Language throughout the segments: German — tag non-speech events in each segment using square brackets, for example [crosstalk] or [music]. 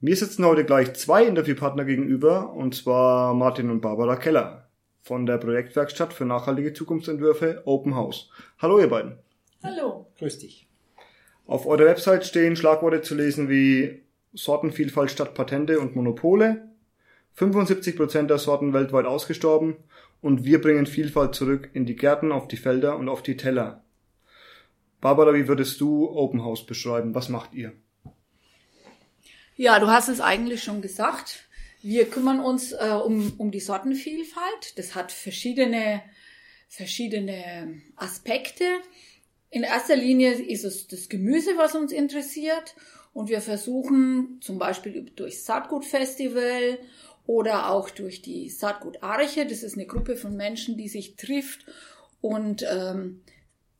Mir sitzen heute gleich zwei Interviewpartner gegenüber, und zwar Martin und Barbara Keller von der Projektwerkstatt für nachhaltige Zukunftsentwürfe Open House. Hallo ihr beiden. Hallo. Grüß dich. Auf eurer Website stehen Schlagworte zu lesen wie Sortenvielfalt statt Patente und Monopole, 75% der Sorten weltweit ausgestorben und wir bringen Vielfalt zurück in die Gärten, auf die Felder und auf die Teller. Barbara, wie würdest du Open House beschreiben? Was macht ihr? Ja, du hast es eigentlich schon gesagt. Wir kümmern uns äh, um, um die Sortenvielfalt. Das hat verschiedene, verschiedene Aspekte. In erster Linie ist es das Gemüse, was uns interessiert. Und wir versuchen zum Beispiel durch Saatgutfestival oder auch durch die Saatgut Arche, das ist eine Gruppe von Menschen, die sich trifft und ähm,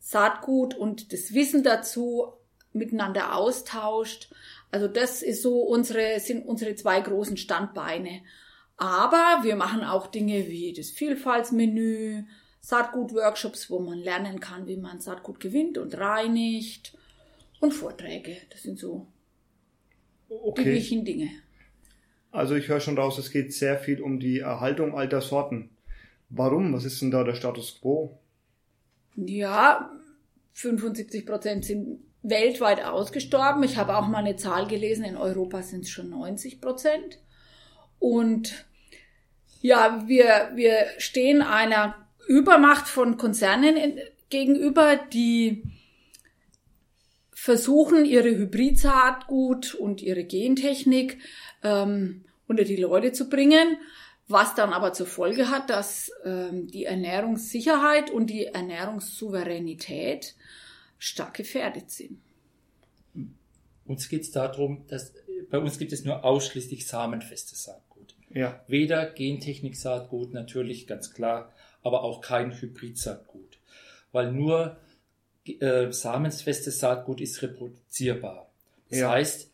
Saatgut und das Wissen dazu miteinander austauscht, also das ist so unsere, sind unsere zwei großen Standbeine. Aber wir machen auch Dinge wie das Vielfaltsmenü, Saatgut-Workshops, wo man lernen kann, wie man Saatgut gewinnt und reinigt und Vorträge. Das sind so okay. die wichtigen Dinge. Also ich höre schon raus, es geht sehr viel um die Erhaltung alter Sorten. Warum? Was ist denn da der Status quo? Ja, 75 Prozent sind weltweit ausgestorben. Ich habe auch mal eine Zahl gelesen, in Europa sind es schon 90 Prozent. Und ja, wir, wir stehen einer Übermacht von Konzernen gegenüber, die versuchen, ihre Hybrid-Saatgut und ihre Gentechnik ähm, unter die Leute zu bringen, was dann aber zur Folge hat, dass ähm, die Ernährungssicherheit und die Ernährungssouveränität stark gefährdet sind. Uns geht es darum, dass bei uns gibt es nur ausschließlich samenfestes Saatgut. Ja. Weder Gentechnik-Saatgut, natürlich ganz klar, aber auch kein Hybrid-Saatgut. Weil nur äh, samenfestes Saatgut ist reproduzierbar. Das ja. heißt,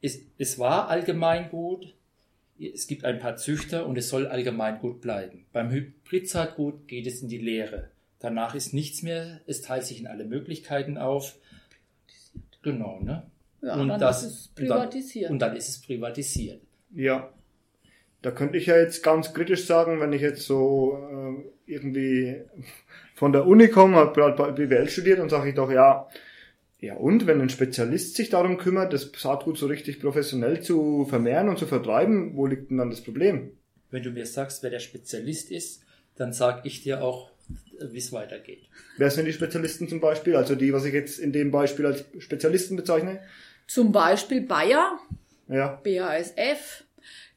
es, es war allgemeingut, es gibt ein paar Züchter und es soll allgemeingut bleiben. Beim Hybrid-Saatgut geht es in die Lehre. Danach ist nichts mehr, es teilt sich in alle Möglichkeiten auf. Genau, ne? Ja, und dann das, ist es privatisiert. Und dann, und dann ist es privatisiert. Ja. Da könnte ich ja jetzt ganz kritisch sagen, wenn ich jetzt so äh, irgendwie von der Uni komme, habe gerade BWL studiert und sage ich doch, ja, ja und, wenn ein Spezialist sich darum kümmert, das Saatgut so richtig professionell zu vermehren und zu vertreiben, wo liegt denn dann das Problem? Wenn du mir sagst, wer der Spezialist ist, dann sage ich dir auch, wie es weitergeht. Wer sind die Spezialisten zum Beispiel? Also die, was ich jetzt in dem Beispiel als Spezialisten bezeichne? Zum Beispiel Bayer, ja. BASF.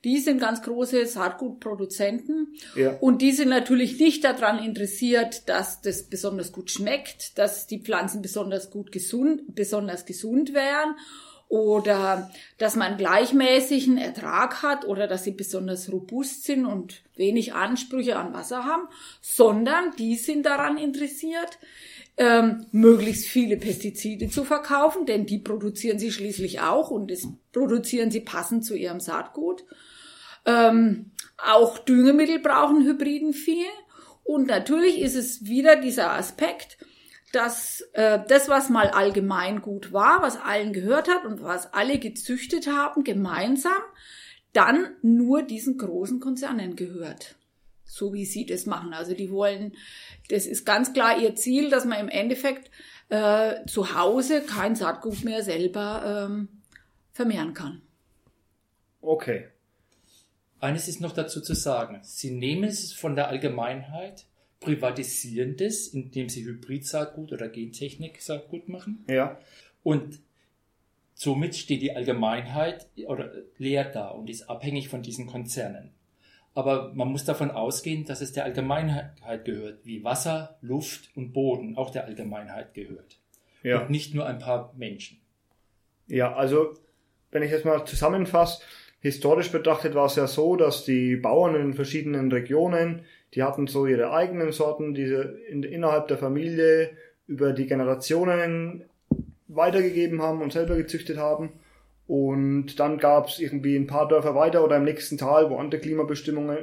Die sind ganz große Saatgutproduzenten. Ja. Und die sind natürlich nicht daran interessiert, dass das besonders gut schmeckt, dass die Pflanzen besonders gut gesund, besonders gesund wären oder dass man gleichmäßigen Ertrag hat oder dass sie besonders robust sind und wenig Ansprüche an Wasser haben, sondern die sind daran interessiert, ähm, möglichst viele Pestizide zu verkaufen, denn die produzieren sie schließlich auch und das produzieren sie passend zu ihrem Saatgut. Ähm, auch Düngemittel brauchen Hybriden viel. Und natürlich ist es wieder dieser Aspekt, dass äh, das, was mal allgemein gut war, was allen gehört hat und was alle gezüchtet haben, gemeinsam, dann nur diesen großen Konzernen gehört. So wie sie das machen. Also die wollen, das ist ganz klar ihr Ziel, dass man im Endeffekt äh, zu Hause kein Saatgut mehr selber ähm, vermehren kann. Okay. Eines ist noch dazu zu sagen. Sie nehmen es von der Allgemeinheit privatisieren das, indem sie Hybrid-Saatgut oder Gentechnik-Saatgut machen. Ja. Und somit steht die Allgemeinheit oder leer da und ist abhängig von diesen Konzernen. Aber man muss davon ausgehen, dass es der Allgemeinheit gehört, wie Wasser, Luft und Boden auch der Allgemeinheit gehört. Ja. Und nicht nur ein paar Menschen. Ja, also wenn ich jetzt mal zusammenfasse, historisch betrachtet war es ja so, dass die Bauern in verschiedenen Regionen, die hatten so ihre eigenen Sorten, die sie in, innerhalb der Familie über die Generationen weitergegeben haben und selber gezüchtet haben. Und dann gab es irgendwie ein paar Dörfer weiter oder im nächsten Tal, wo andere Klimabestimmungen,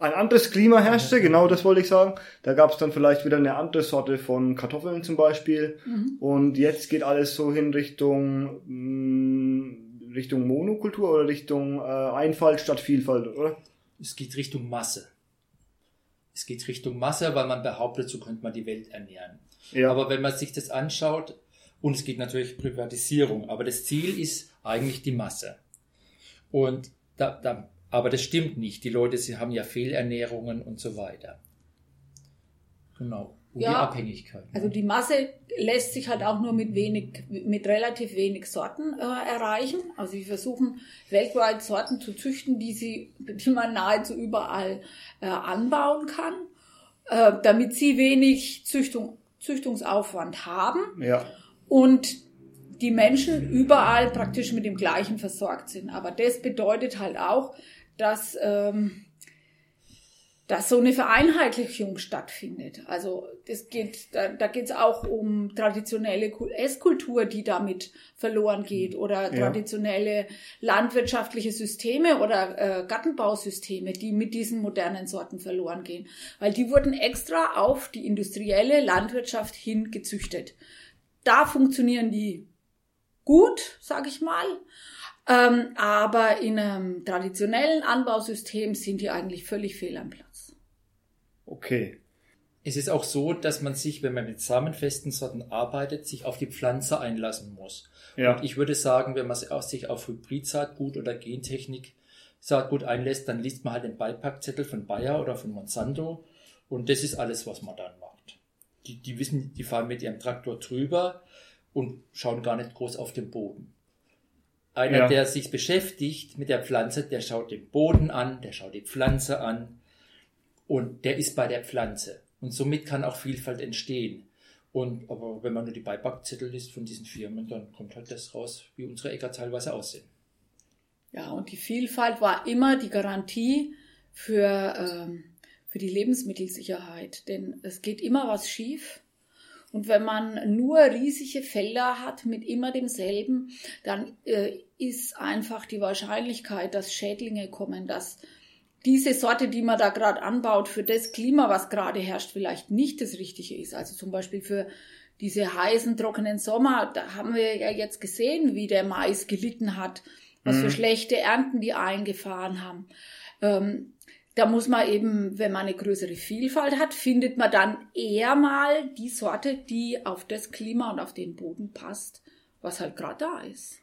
ein anderes Klima herrschte, genau das wollte ich sagen. Da gab es dann vielleicht wieder eine andere Sorte von Kartoffeln zum Beispiel. Mhm. Und jetzt geht alles so hin Richtung mh, mm, Richtung Monokultur oder Richtung äh, Einfalt statt Vielfalt, oder? Es geht Richtung Masse. Es geht Richtung Masse, weil man behauptet, so könnte man die Welt ernähren. Ja. Aber wenn man sich das anschaut, und es geht natürlich Privatisierung, aber das Ziel ist eigentlich die Masse. Und da, da, aber das stimmt nicht. Die Leute, sie haben ja Fehlernährungen und so weiter. Genau. Und ja, die Abhängigkeit. Ne? Also die Masse lässt sich halt auch nur mit wenig, mit relativ wenig Sorten äh, erreichen. Also sie versuchen weltweit Sorten zu züchten, die sie, die man nahezu überall äh, anbauen kann, äh, damit sie wenig Züchtung, Züchtungsaufwand haben. Ja. Und die Menschen überall praktisch mit dem gleichen versorgt sind. Aber das bedeutet halt auch, dass, ähm, dass so eine Vereinheitlichung stattfindet. Also das geht, da, da geht es auch um traditionelle Esskultur, die damit verloren geht, oder traditionelle landwirtschaftliche Systeme oder äh, Gartenbausysteme, die mit diesen modernen Sorten verloren gehen. Weil die wurden extra auf die industrielle Landwirtschaft hin gezüchtet. Da funktionieren die gut, sage ich mal. Ähm, aber in einem traditionellen Anbausystem sind die eigentlich völlig fehl am Platz. Okay. Es ist auch so, dass man sich, wenn man mit samenfesten Sorten arbeitet, sich auf die Pflanze einlassen muss. Ja. Und ich würde sagen, wenn man sich auf Hybridsaatgut oder Gentechnik Saatgut einlässt, dann liest man halt den Beipackzettel von Bayer oder von Monsanto und das ist alles, was man dann macht. Die, die wissen, die fahren mit ihrem Traktor drüber, und schauen gar nicht groß auf den Boden. Einer, ja. der sich beschäftigt mit der Pflanze, der schaut den Boden an, der schaut die Pflanze an und der ist bei der Pflanze. Und somit kann auch Vielfalt entstehen. Und aber wenn man nur die Beipackzettel liest von diesen Firmen, dann kommt halt das raus, wie unsere Äcker teilweise aussehen. Ja, und die Vielfalt war immer die Garantie für, ähm, für die Lebensmittelsicherheit. Denn es geht immer was schief. Und wenn man nur riesige Felder hat mit immer demselben, dann äh, ist einfach die Wahrscheinlichkeit, dass Schädlinge kommen, dass diese Sorte, die man da gerade anbaut, für das Klima, was gerade herrscht, vielleicht nicht das Richtige ist. Also zum Beispiel für diese heißen, trockenen Sommer, da haben wir ja jetzt gesehen, wie der Mais gelitten hat, was mhm. für schlechte Ernten die eingefahren haben. Ähm, da muss man eben, wenn man eine größere Vielfalt hat, findet man dann eher mal die Sorte, die auf das Klima und auf den Boden passt, was halt gerade da ist.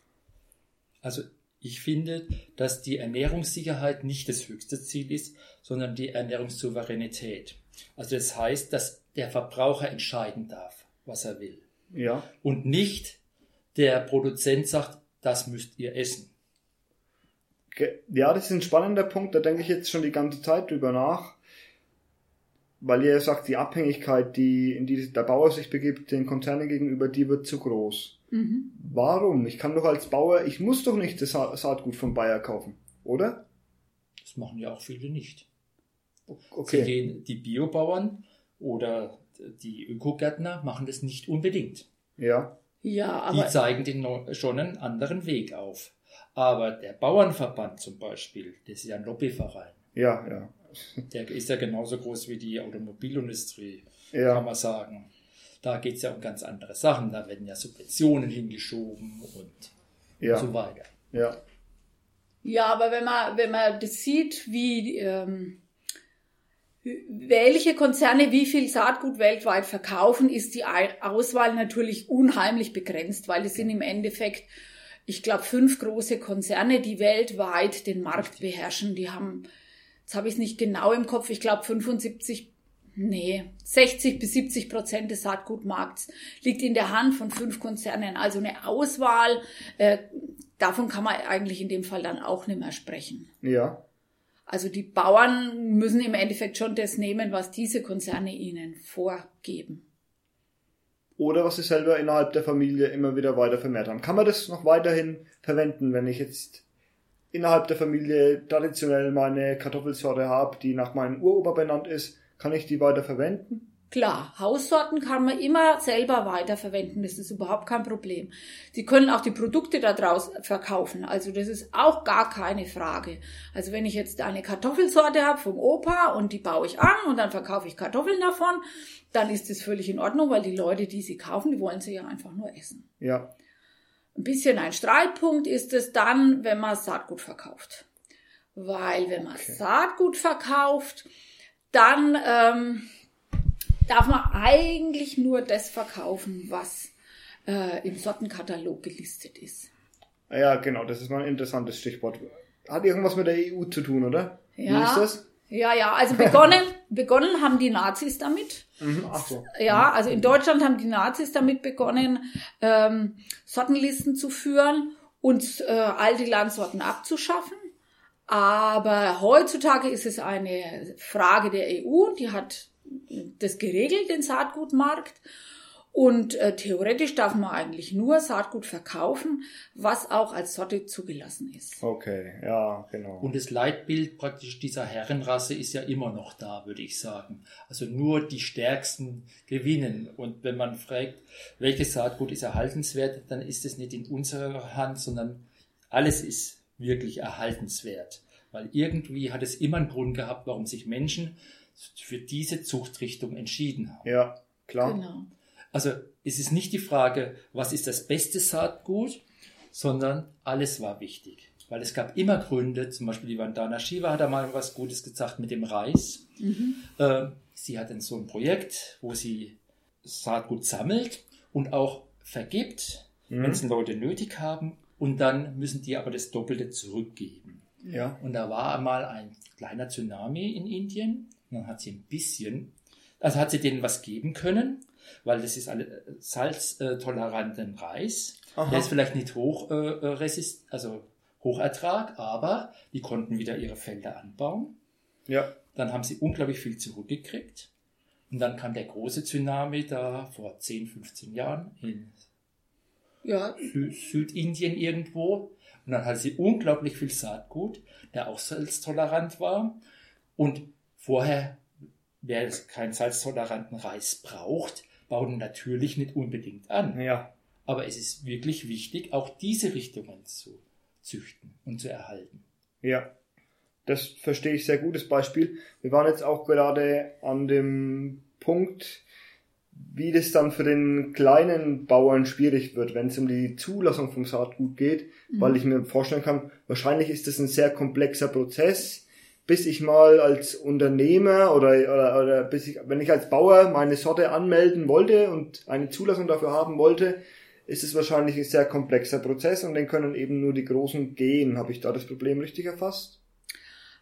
Also ich finde, dass die Ernährungssicherheit nicht das höchste Ziel ist, sondern die Ernährungssouveränität. Also das heißt, dass der Verbraucher entscheiden darf, was er will. Ja. Und nicht der Produzent sagt, das müsst ihr essen. Ja, das ist ein spannender Punkt, da denke ich jetzt schon die ganze Zeit drüber nach. Weil ihr sagt, die Abhängigkeit, die in die der Bauer sich begibt, den Konzernen gegenüber, die wird zu groß. Mhm. Warum? Ich kann doch als Bauer, ich muss doch nicht das Saatgut von Bayer kaufen, oder? Das machen ja auch viele nicht. Okay. Sie gehen, die Biobauern oder die Ökogärtner machen das nicht unbedingt. Ja. Ja, aber. Die zeigen den schon einen anderen Weg auf. Aber der Bauernverband zum Beispiel, das ist ja ein Lobbyverein. Ja, ja. Der ist ja genauso groß wie die Automobilindustrie, ja. kann man sagen. Da geht es ja um ganz andere Sachen. Da werden ja Subventionen hingeschoben und, ja. so weiter. Ja. Ja, aber wenn man, wenn man das sieht, wie ähm, welche Konzerne wie viel Saatgut weltweit verkaufen, ist die Auswahl natürlich unheimlich begrenzt, weil es sind im Endeffekt ich glaube, fünf große Konzerne, die weltweit den Markt beherrschen. Die haben, jetzt habe ich es nicht genau im Kopf, ich glaube 75, nee, 60 bis 70 Prozent des Saatgutmarkts liegt in der Hand von fünf Konzernen. Also eine Auswahl, äh, davon kann man eigentlich in dem Fall dann auch nicht mehr sprechen. Ja. Also die Bauern müssen im Endeffekt schon das nehmen, was diese Konzerne ihnen vorgeben oder was sie selber innerhalb der Familie immer wieder weiter vermehrt haben. Kann man das noch weiterhin verwenden, wenn ich jetzt innerhalb der Familie traditionell meine Kartoffelsorte habe, die nach meinem Uropa benannt ist, kann ich die weiter verwenden? Klar, Haussorten kann man immer selber weiterverwenden, das ist überhaupt kein Problem. Sie können auch die Produkte daraus verkaufen, also das ist auch gar keine Frage. Also wenn ich jetzt eine Kartoffelsorte habe vom Opa und die baue ich an und dann verkaufe ich Kartoffeln davon, dann ist das völlig in Ordnung, weil die Leute, die sie kaufen, die wollen sie ja einfach nur essen. Ja. Ein bisschen ein Streitpunkt ist es dann, wenn man Saatgut verkauft. Weil wenn man okay. Saatgut verkauft, dann ähm, darf man eigentlich nur das verkaufen, was äh, im Sortenkatalog gelistet ist. Ja, genau, das ist mal ein interessantes Stichwort. Hat irgendwas mit der EU zu tun, oder? Ja. Wie ist das? Ja, ja, also begonnen, [laughs] begonnen haben die Nazis damit. Mhm, ach so. Ja, also in Deutschland haben die Nazis damit begonnen, ähm, Sortenlisten zu führen und äh, alte Landsorten abzuschaffen. Aber heutzutage ist es eine Frage der EU, die hat das geregelt, den Saatgutmarkt. Und äh, theoretisch darf man eigentlich nur Saatgut verkaufen, was auch als Sorte zugelassen ist. Okay, ja, genau. Und das Leitbild praktisch dieser Herrenrasse ist ja immer noch da, würde ich sagen. Also nur die Stärksten gewinnen. Und wenn man fragt, welches Saatgut ist erhaltenswert, dann ist es nicht in unserer Hand, sondern alles ist wirklich erhaltenswert. Weil irgendwie hat es immer einen Grund gehabt, warum sich Menschen für diese Zuchtrichtung entschieden haben. Ja, klar. Genau. Also es ist nicht die Frage, was ist das beste Saatgut, sondern alles war wichtig. Weil es gab immer Gründe, zum Beispiel die Vandana Shiva hat einmal was Gutes gesagt mit dem Reis. Mhm. Äh, sie hat dann so ein Projekt, wo sie Saatgut sammelt und auch vergibt, mhm. wenn es Leute nötig haben. Und dann müssen die aber das Doppelte zurückgeben. Ja. Und da war einmal ein kleiner Tsunami in Indien dann hat sie ein bisschen, also hat sie denen was geben können, weil das ist alle äh, salztoleranten Reis. Aha. Der ist vielleicht nicht hoch äh, äh, resist, also Hochertrag, aber die konnten wieder ihre Felder anbauen. Ja. Dann haben sie unglaublich viel zurückgekriegt. Und dann kam der große Tsunami da vor 10, 15 Jahren in ja. Sü Südindien irgendwo. Und dann hatte sie unglaublich viel Saatgut, der auch salztolerant war. Und Vorher, wer keinen salztoleranten Reis braucht, baut ihn natürlich nicht unbedingt an. Ja. Aber es ist wirklich wichtig, auch diese Richtungen zu züchten und zu erhalten. Ja, das verstehe ich sehr gutes Beispiel. Wir waren jetzt auch gerade an dem Punkt, wie das dann für den kleinen Bauern schwierig wird, wenn es um die Zulassung vom Saatgut geht, mhm. weil ich mir vorstellen kann, wahrscheinlich ist das ein sehr komplexer Prozess bis ich mal als Unternehmer oder, oder, oder bis ich, wenn ich als Bauer meine Sorte anmelden wollte und eine Zulassung dafür haben wollte, ist es wahrscheinlich ein sehr komplexer Prozess und den können eben nur die Großen gehen. Habe ich da das Problem richtig erfasst?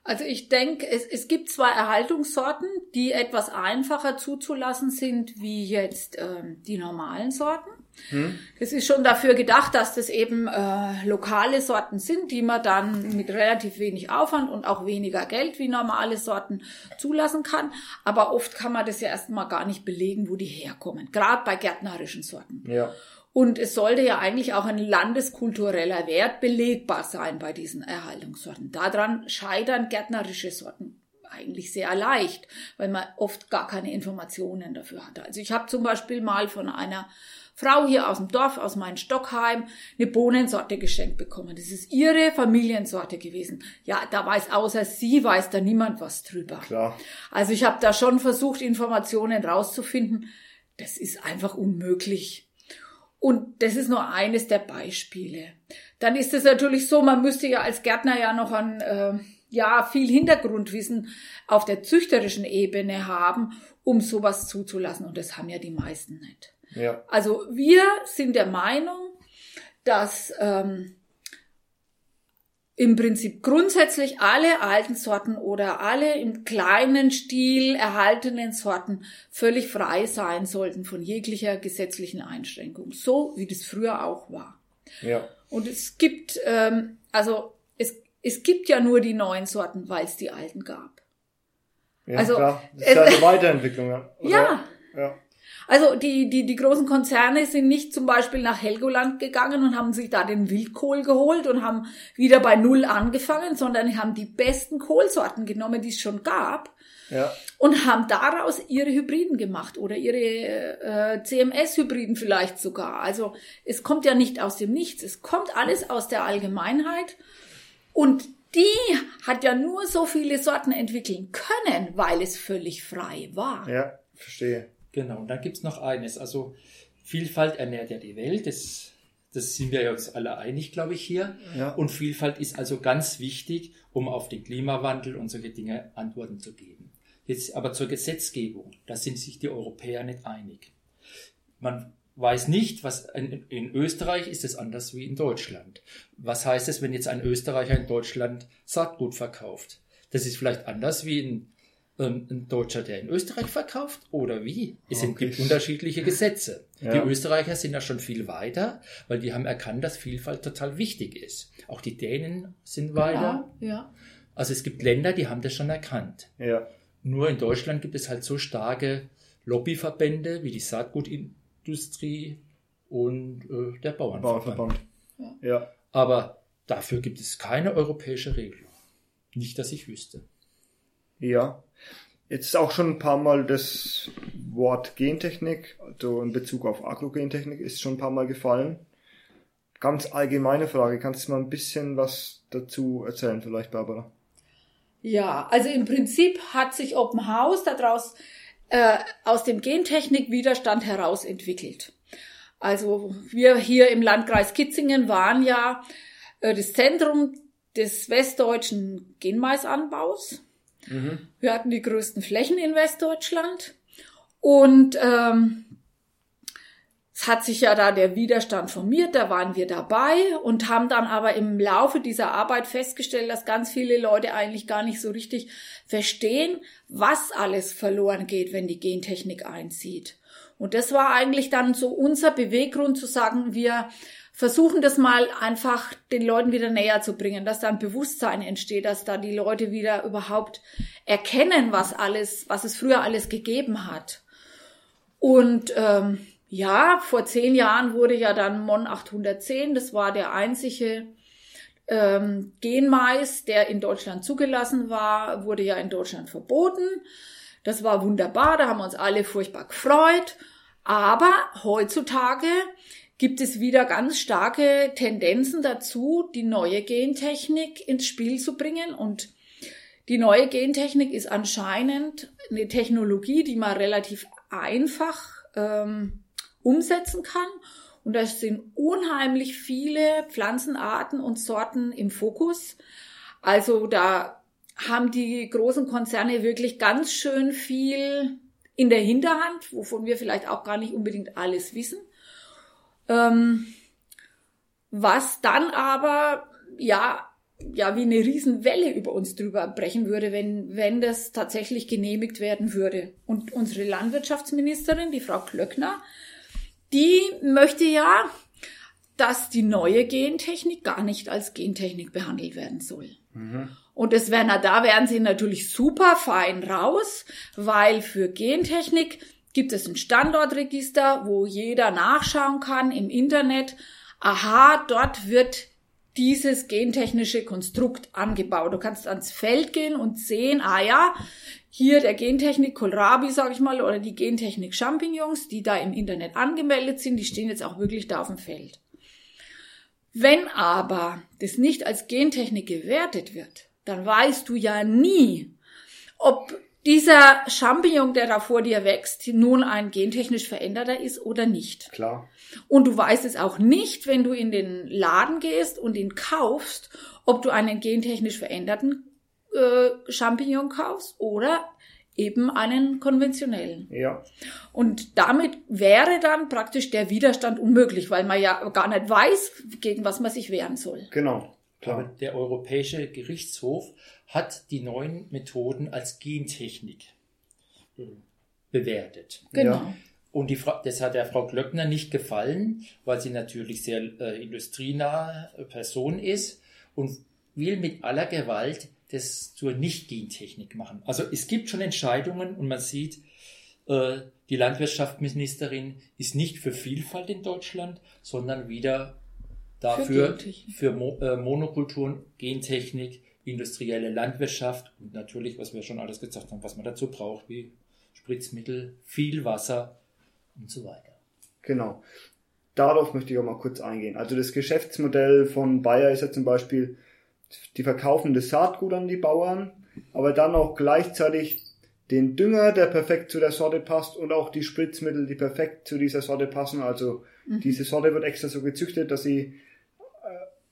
Also ich denke, es, es gibt zwei Erhaltungssorten, die etwas einfacher zuzulassen sind wie jetzt ähm, die normalen Sorten. Hm. Das ist schon dafür gedacht, dass das eben äh, lokale Sorten sind, die man dann mit relativ wenig Aufwand und auch weniger Geld wie normale Sorten zulassen kann. Aber oft kann man das ja erstmal gar nicht belegen, wo die herkommen, gerade bei gärtnerischen Sorten. Ja. Und es sollte ja eigentlich auch ein landeskultureller Wert belegbar sein bei diesen Erhaltungssorten. Daran scheitern gärtnerische Sorten eigentlich sehr leicht, weil man oft gar keine Informationen dafür hatte. Also ich habe zum Beispiel mal von einer Frau hier aus dem Dorf, aus meinem Stockheim, eine Bohnensorte geschenkt bekommen. Das ist ihre Familiensorte gewesen. Ja, da weiß außer sie, weiß da niemand was drüber. Klar. Also ich habe da schon versucht, Informationen rauszufinden. Das ist einfach unmöglich. Und das ist nur eines der Beispiele. Dann ist es natürlich so, man müsste ja als Gärtner ja noch ein, äh, ja, viel Hintergrundwissen auf der züchterischen Ebene haben, um sowas zuzulassen. Und das haben ja die meisten nicht. Ja. Also wir sind der Meinung, dass ähm, im Prinzip grundsätzlich alle alten Sorten oder alle im kleinen Stil erhaltenen Sorten völlig frei sein sollten von jeglicher gesetzlichen Einschränkung, so wie das früher auch war. Ja. Und es gibt, ähm, also es, gibt ja nur die neuen Sorten, weil es die alten gab. Ja, also, klar. Das ist ja eine Weiterentwicklung. Oder? [laughs] Ja. ja. Also die, die, die großen Konzerne sind nicht zum Beispiel nach Helgoland gegangen und haben sich da den Wildkohl geholt und haben wieder bei Null angefangen, sondern haben die besten Kohlsorten genommen, die es schon gab. Ja. Und haben daraus ihre Hybriden gemacht oder ihre äh, CMS-Hybriden vielleicht sogar. Also es kommt ja nicht aus dem Nichts, es kommt alles aus der Allgemeinheit. Und die hat ja nur so viele Sorten entwickeln können, weil es völlig frei war. Ja, verstehe. Genau, und dann gibt's noch eines. Also Vielfalt ernährt ja die Welt, das, das sind wir uns alle einig, glaube ich, hier. Ja. Und Vielfalt ist also ganz wichtig, um auf den Klimawandel und solche Dinge Antworten zu geben. Jetzt aber zur Gesetzgebung, da sind sich die Europäer nicht einig. Man weiß nicht, was in, in, Österreich ist es anders wie in Deutschland. Was heißt es, wenn jetzt ein Österreicher in Deutschland Saatgut verkauft? Das ist vielleicht anders wie ein, ähm, ein Deutscher, der in Österreich verkauft oder wie? Es okay. gibt unterschiedliche Gesetze. Ja. Die Österreicher sind da schon viel weiter, weil die haben erkannt, dass Vielfalt total wichtig ist. Auch die Dänen sind weiter. Ja, ja. Also es gibt Länder, die haben das schon erkannt. Ja. Nur in Deutschland gibt es halt so starke Lobbyverbände wie die Saatgutindustrie Industrie und äh, der Bauernverband. Bauernverband. Ja. ja. Aber dafür gibt es keine europäische Regelung. Nicht, dass ich wüsste. Ja. Jetzt ist auch schon ein paar Mal das Wort Gentechnik, also in Bezug auf Agrogentechnik, ist schon ein paar Mal gefallen. Ganz allgemeine Frage, kannst du mal ein bisschen was dazu erzählen, vielleicht, Barbara? Ja, also im Prinzip hat sich Open House daraus äh, aus dem Gentechnik-Widerstand heraus entwickelt. Also wir hier im Landkreis Kitzingen waren ja äh, das Zentrum des westdeutschen Genmaisanbaus. Mhm. Wir hatten die größten Flächen in Westdeutschland und ähm, es hat sich ja da der Widerstand formiert, da waren wir dabei und haben dann aber im Laufe dieser Arbeit festgestellt, dass ganz viele Leute eigentlich gar nicht so richtig verstehen, was alles verloren geht, wenn die Gentechnik einzieht. Und das war eigentlich dann so unser Beweggrund zu sagen, wir versuchen das mal einfach den Leuten wieder näher zu bringen, dass da ein Bewusstsein entsteht, dass da die Leute wieder überhaupt erkennen, was alles, was es früher alles gegeben hat. Und ähm, ja, vor zehn Jahren wurde ja dann MON 810, das war der einzige ähm, Genmais, der in Deutschland zugelassen war, wurde ja in Deutschland verboten. Das war wunderbar, da haben wir uns alle furchtbar gefreut. Aber heutzutage gibt es wieder ganz starke Tendenzen dazu, die neue Gentechnik ins Spiel zu bringen. Und die neue Gentechnik ist anscheinend eine Technologie, die man relativ einfach ähm, umsetzen kann. Und da sind unheimlich viele Pflanzenarten und Sorten im Fokus. Also da haben die großen Konzerne wirklich ganz schön viel in der Hinterhand, wovon wir vielleicht auch gar nicht unbedingt alles wissen. Ähm, was dann aber, ja, ja, wie eine Riesenwelle über uns drüber brechen würde, wenn, wenn das tatsächlich genehmigt werden würde. Und unsere Landwirtschaftsministerin, die Frau Klöckner, die möchte ja, dass die neue Gentechnik gar nicht als Gentechnik behandelt werden soll. Mhm. Und das wäre, da wären sie natürlich super fein raus, weil für Gentechnik gibt es ein Standortregister, wo jeder nachschauen kann im Internet. Aha, dort wird dieses gentechnische Konstrukt angebaut. Du kannst ans Feld gehen und sehen, ah ja, hier der Gentechnik Kohlrabi, sag ich mal, oder die Gentechnik Champignons, die da im Internet angemeldet sind, die stehen jetzt auch wirklich da auf dem Feld. Wenn aber das nicht als Gentechnik gewertet wird, dann weißt du ja nie, ob dieser Champignon, der da vor dir wächst, nun ein gentechnisch veränderter ist oder nicht. Klar. Und du weißt es auch nicht, wenn du in den Laden gehst und ihn kaufst, ob du einen gentechnisch veränderten äh, Champignon kaufst oder eben einen konventionellen. Ja. Und damit wäre dann praktisch der Widerstand unmöglich, weil man ja gar nicht weiß, gegen was man sich wehren soll. Genau. Klar. Der Europäische Gerichtshof hat die neuen Methoden als Gentechnik bewertet. Genau. Ja. Und die, das hat der Frau Glöckner nicht gefallen, weil sie natürlich sehr äh, industrienahe Person ist und will mit aller Gewalt das zur Nicht-Gentechnik machen. Also es gibt schon Entscheidungen und man sieht, äh, die Landwirtschaftsministerin ist nicht für Vielfalt in Deutschland, sondern wieder dafür für, für Mo äh, Monokulturen, Gentechnik, industrielle Landwirtschaft und natürlich, was wir schon alles gesagt haben, was man dazu braucht, wie Spritzmittel, viel Wasser und so weiter. Genau. Darauf möchte ich auch mal kurz eingehen. Also das Geschäftsmodell von Bayer ist ja zum Beispiel, die verkaufen das Saatgut an die Bauern, aber dann auch gleichzeitig den Dünger, der perfekt zu der Sorte passt und auch die Spritzmittel, die perfekt zu dieser Sorte passen. Also mhm. diese Sorte wird extra so gezüchtet, dass sie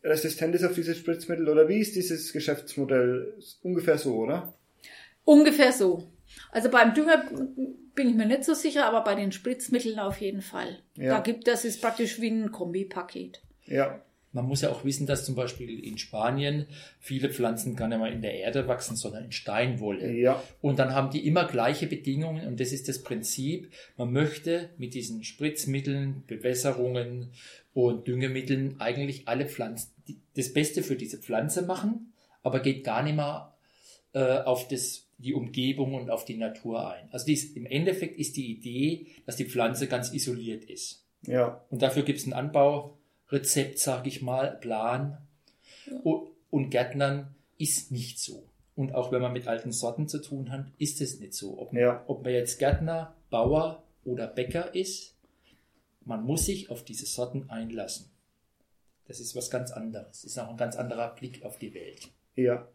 äh, resistent ist auf dieses Spritzmittel. Oder wie ist dieses Geschäftsmodell? Ungefähr so, oder? Ungefähr so. Also beim Dünger bin ich mir nicht so sicher, aber bei den Spritzmitteln auf jeden Fall. Ja. Da gibt das ist praktisch wie ein Kombipaket. Ja. Man muss ja auch wissen, dass zum Beispiel in Spanien viele Pflanzen gar nicht mehr in der Erde wachsen, sondern in Steinwolle. Ja. Und dann haben die immer gleiche Bedingungen und das ist das Prinzip. Man möchte mit diesen Spritzmitteln, Bewässerungen und Düngemitteln eigentlich alle Pflanzen das Beste für diese Pflanze machen, aber geht gar nicht mehr äh, auf das die Umgebung und auf die Natur ein. Also dies, im Endeffekt ist die Idee, dass die Pflanze ganz isoliert ist. Ja. Und dafür gibt es ein Anbaurezept, sage ich mal, Plan. Ja. Und Gärtnern ist nicht so. Und auch wenn man mit alten Sorten zu tun hat, ist es nicht so. Ob, ja. ob man jetzt Gärtner, Bauer oder Bäcker ist, man muss sich auf diese Sorten einlassen. Das ist was ganz anderes. Das ist auch ein ganz anderer Blick auf die Welt. Ja.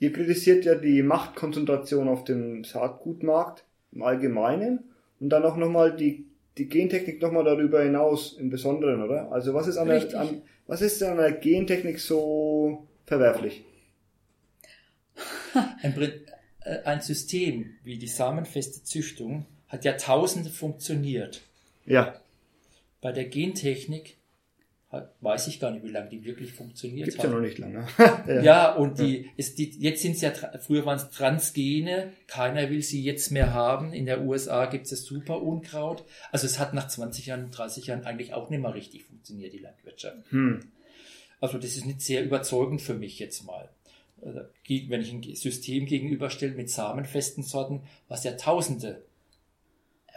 Ihr kritisiert ja die Machtkonzentration auf dem Saatgutmarkt im Allgemeinen und dann auch nochmal die, die Gentechnik nochmal darüber hinaus im Besonderen, oder? Also was ist an, der, an, was ist an der Gentechnik so verwerflich? [laughs] Ein, äh, ein System wie die samenfeste Züchtung hat Jahrtausende funktioniert. Ja. Bei der Gentechnik weiß ich gar nicht, wie lange die wirklich funktioniert Gibt's haben. ja noch nicht lange. [laughs] ja. ja. und die, ist die, jetzt sind es ja, früher waren es Transgene, keiner will sie jetzt mehr haben. In der USA gibt es das Superunkraut. Also es hat nach 20 Jahren, 30 Jahren eigentlich auch nicht mehr richtig funktioniert, die Landwirtschaft. Hm. Also das ist nicht sehr überzeugend für mich jetzt mal. Also, wenn ich ein System gegenüberstelle mit samenfesten Sorten, was ja Tausende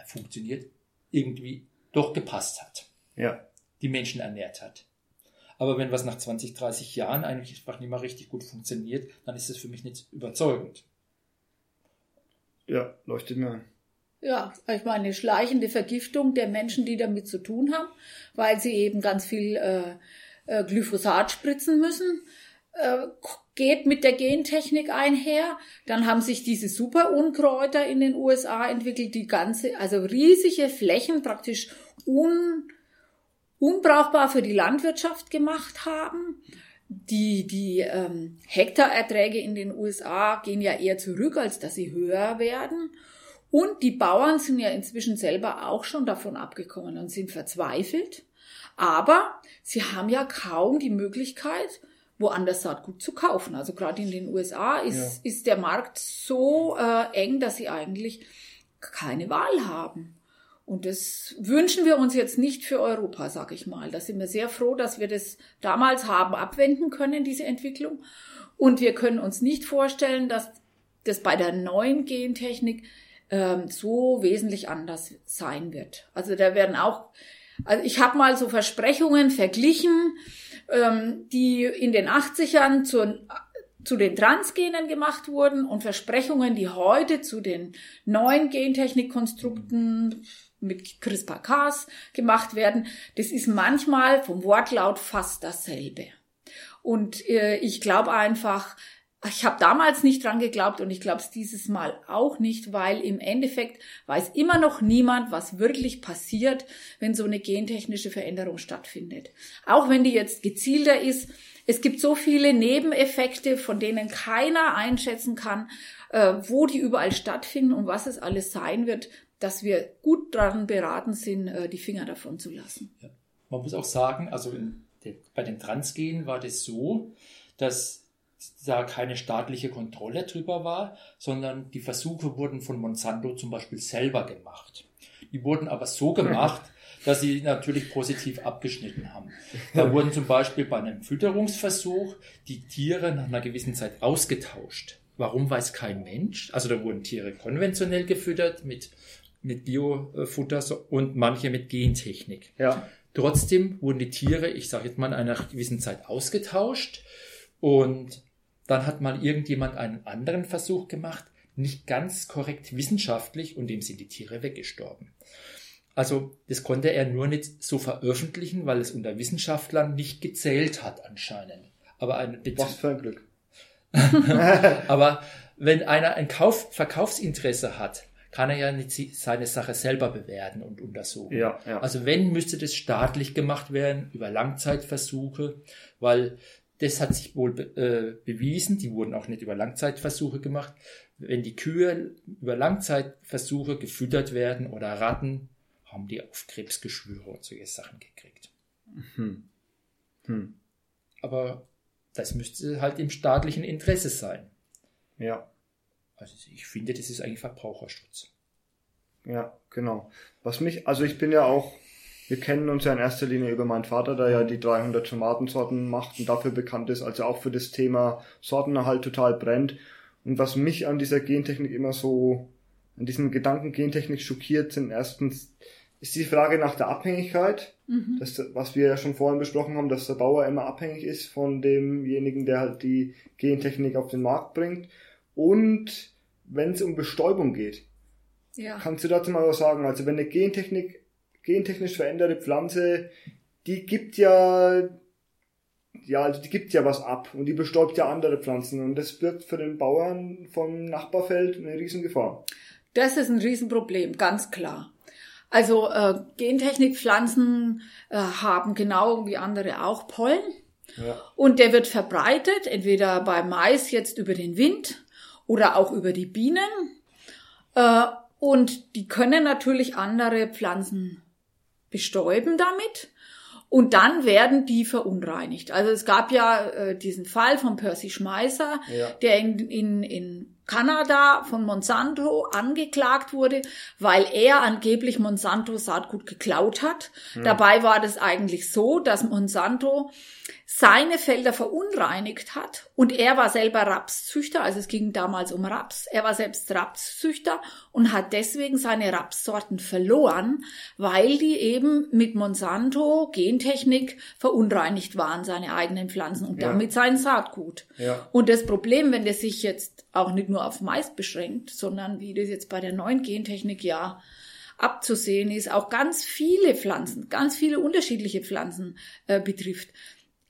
funktioniert, irgendwie doch gepasst hat. Ja die Menschen ernährt hat. Aber wenn was nach 20, 30 Jahren eigentlich einfach nicht mehr richtig gut funktioniert, dann ist es für mich nicht überzeugend. Ja, leuchtet mir an. Ja, ich meine, eine schleichende Vergiftung der Menschen, die damit zu tun haben, weil sie eben ganz viel äh, äh, Glyphosat spritzen müssen, äh, geht mit der Gentechnik einher. Dann haben sich diese Superunkräuter in den USA entwickelt, die ganze, also riesige Flächen praktisch un unbrauchbar für die Landwirtschaft gemacht haben. Die, die ähm, Hektarerträge in den USA gehen ja eher zurück, als dass sie höher werden. Und die Bauern sind ja inzwischen selber auch schon davon abgekommen und sind verzweifelt. Aber sie haben ja kaum die Möglichkeit, woanders Saatgut zu kaufen. Also gerade in den USA ist, ja. ist der Markt so äh, eng, dass sie eigentlich keine Wahl haben. Und das wünschen wir uns jetzt nicht für Europa, sag ich mal. Da sind wir sehr froh, dass wir das damals haben abwenden können, diese Entwicklung. Und wir können uns nicht vorstellen, dass das bei der neuen Gentechnik ähm, so wesentlich anders sein wird. Also da werden auch, also ich habe mal so Versprechungen verglichen, ähm, die in den 80ern zu, zu den Transgenen gemacht wurden und Versprechungen, die heute zu den neuen Gentechnikkonstrukten mit CRISPR-Cas gemacht werden. Das ist manchmal vom Wortlaut fast dasselbe. Und äh, ich glaube einfach, ich habe damals nicht dran geglaubt und ich glaube es dieses Mal auch nicht, weil im Endeffekt weiß immer noch niemand, was wirklich passiert, wenn so eine gentechnische Veränderung stattfindet. Auch wenn die jetzt gezielter ist, es gibt so viele Nebeneffekte, von denen keiner einschätzen kann, äh, wo die überall stattfinden und was es alles sein wird dass wir gut daran beraten sind, äh, die Finger davon zu lassen. Ja. Man muss auch sagen, also den, bei den Transgenen war das so, dass da keine staatliche Kontrolle drüber war, sondern die Versuche wurden von Monsanto zum Beispiel selber gemacht. Die wurden aber so [laughs] gemacht, dass sie natürlich positiv abgeschnitten haben. Da [laughs] wurden zum Beispiel bei einem Fütterungsversuch die Tiere nach einer gewissen Zeit ausgetauscht. warum weiß kein Mensch? Also da wurden Tiere konventionell gefüttert mit, mit Biofutter und manche mit Gentechnik. Ja. Trotzdem wurden die Tiere, ich sage jetzt mal, in einer gewissen Zeit ausgetauscht und dann hat mal irgendjemand einen anderen Versuch gemacht, nicht ganz korrekt wissenschaftlich und dem sind die Tiere weggestorben. Also das konnte er nur nicht so veröffentlichen, weil es unter Wissenschaftlern nicht gezählt hat anscheinend. Aber ein Was für ein Glück. [laughs] [laughs] Aber wenn einer ein Kauf Verkaufsinteresse hat, kann er ja nicht seine Sache selber bewerten und untersuchen. Ja, ja. Also wenn, müsste das staatlich gemacht werden, über Langzeitversuche, weil das hat sich wohl äh, bewiesen, die wurden auch nicht über Langzeitversuche gemacht. Wenn die Kühe über Langzeitversuche gefüttert werden oder Ratten, haben die auf Krebsgeschwüre und solche Sachen gekriegt. Hm. Hm. Aber das müsste halt im staatlichen Interesse sein. Ja. Also ich finde, das ist eigentlich Verbraucherschutz. Ja, genau. Was mich, also ich bin ja auch, wir kennen uns ja in erster Linie über meinen Vater, der ja die 300 Tomatensorten macht und dafür bekannt ist, also auch für das Thema Sortenerhalt total brennt. Und was mich an dieser Gentechnik immer so, an diesem Gedanken Gentechnik schockiert, sind erstens, ist die Frage nach der Abhängigkeit, mhm. das, was wir ja schon vorhin besprochen haben, dass der Bauer immer abhängig ist von demjenigen, der halt die Gentechnik auf den Markt bringt. Und wenn es um Bestäubung geht, ja. kannst du dazu mal was sagen? Also wenn eine Gentechnik, gentechnisch veränderte Pflanze, die gibt ja, ja, also die gibt ja was ab und die bestäubt ja andere Pflanzen und das birgt für den Bauern vom Nachbarfeld eine Riesengefahr. Das ist ein Riesenproblem, ganz klar. Also äh, Gentechnikpflanzen äh, haben genau wie andere auch Pollen. Ja. Und der wird verbreitet, entweder beim Mais jetzt über den Wind oder auch über die Bienen. Äh, und die können natürlich andere Pflanzen bestäuben damit. Und dann werden die verunreinigt. Also es gab ja äh, diesen Fall von Percy Schmeißer, ja. der in, in, in Kanada von Monsanto angeklagt wurde, weil er angeblich Monsanto Saatgut geklaut hat. Hm. Dabei war das eigentlich so, dass Monsanto seine Felder verunreinigt hat und er war selber Rapszüchter, also es ging damals um Raps. Er war selbst Rapszüchter und hat deswegen seine Rapssorten verloren, weil die eben mit Monsanto Gentechnik verunreinigt waren, seine eigenen Pflanzen und ja. damit sein Saatgut. Ja. Und das Problem, wenn das sich jetzt auch nicht nur auf Mais beschränkt, sondern wie das jetzt bei der neuen Gentechnik ja abzusehen ist, auch ganz viele Pflanzen, ganz viele unterschiedliche Pflanzen äh, betrifft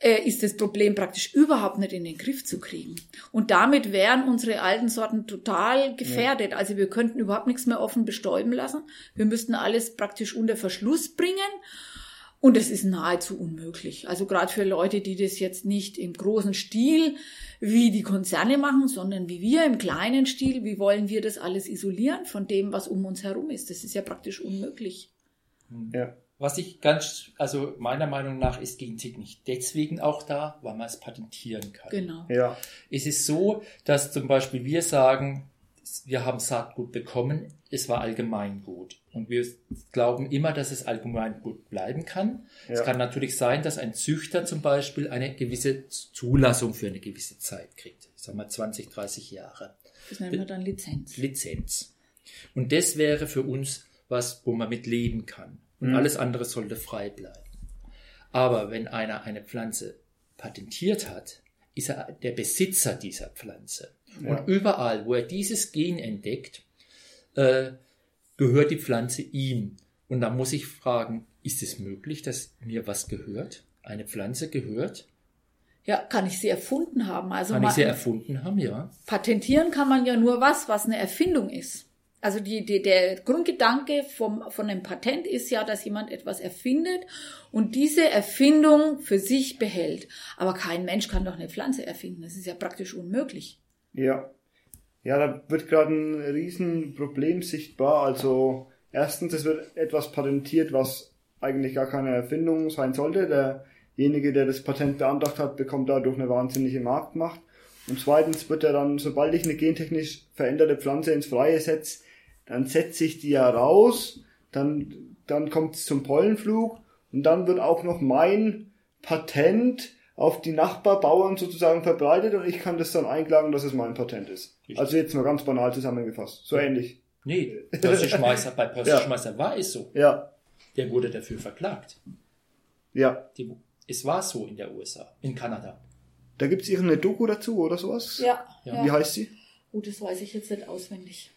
äh, ist das Problem praktisch überhaupt nicht in den Griff zu kriegen. Und damit wären unsere alten Sorten total gefährdet. Ja. Also wir könnten überhaupt nichts mehr offen bestäuben lassen. Wir müssten alles praktisch unter Verschluss bringen. Und es ist nahezu unmöglich. Also gerade für Leute, die das jetzt nicht im großen Stil wie die Konzerne machen, sondern wie wir im kleinen Stil, wie wollen wir das alles isolieren von dem, was um uns herum ist? Das ist ja praktisch unmöglich. Ja. Was ich ganz, also meiner Meinung nach ist Gentechnik deswegen auch da, weil man es patentieren kann. Genau. Ja. Es ist so, dass zum Beispiel wir sagen, wir haben Saatgut bekommen, es war Allgemeingut. Und wir glauben immer, dass es Allgemeingut bleiben kann. Ja. Es kann natürlich sein, dass ein Züchter zum Beispiel eine gewisse Zulassung für eine gewisse Zeit kriegt. Ich sag mal 20, 30 Jahre. Das nennen wir dann Lizenz. Lizenz. Und das wäre für uns was, wo man mit leben kann. Und mhm. alles andere sollte frei bleiben. Aber wenn einer eine Pflanze patentiert hat, ist er der Besitzer dieser Pflanze. Ja. Und überall, wo er dieses Gen entdeckt, äh, gehört die Pflanze ihm. Und da muss ich fragen, ist es möglich, dass mir was gehört? Eine Pflanze gehört? Ja, kann ich sie erfunden haben. Also kann ich sie erfunden haben, ja. Patentieren kann man ja nur was, was eine Erfindung ist. Also die, die, der Grundgedanke vom, von einem Patent ist ja, dass jemand etwas erfindet und diese Erfindung für sich behält. Aber kein Mensch kann doch eine Pflanze erfinden. Das ist ja praktisch unmöglich. Ja. Ja, da wird gerade ein Riesenproblem sichtbar. Also erstens, es wird etwas patentiert, was eigentlich gar keine Erfindung sein sollte. Derjenige, der das Patent beantragt hat, bekommt dadurch eine wahnsinnige Marktmacht. Und zweitens wird er dann, sobald ich eine gentechnisch veränderte Pflanze ins Freie setze, dann setze ich die ja raus, dann, dann kommt es zum Pollenflug und dann wird auch noch mein Patent auf die Nachbarbauern sozusagen verbreitet und ich kann das dann einklagen, dass es mein Patent ist. Richtig. Also jetzt mal ganz banal zusammengefasst. So ähnlich. Nee, Percy Schmeißer, bei Percy Ja. Schmeißer war es so. Ja, Der wurde dafür verklagt. ja. Die, es war so in der USA, in Kanada. Da gibt's irgendeine Doku dazu oder sowas? Ja, Ja. Wie heißt sie? Gut, das weiß ich jetzt nicht auswendig.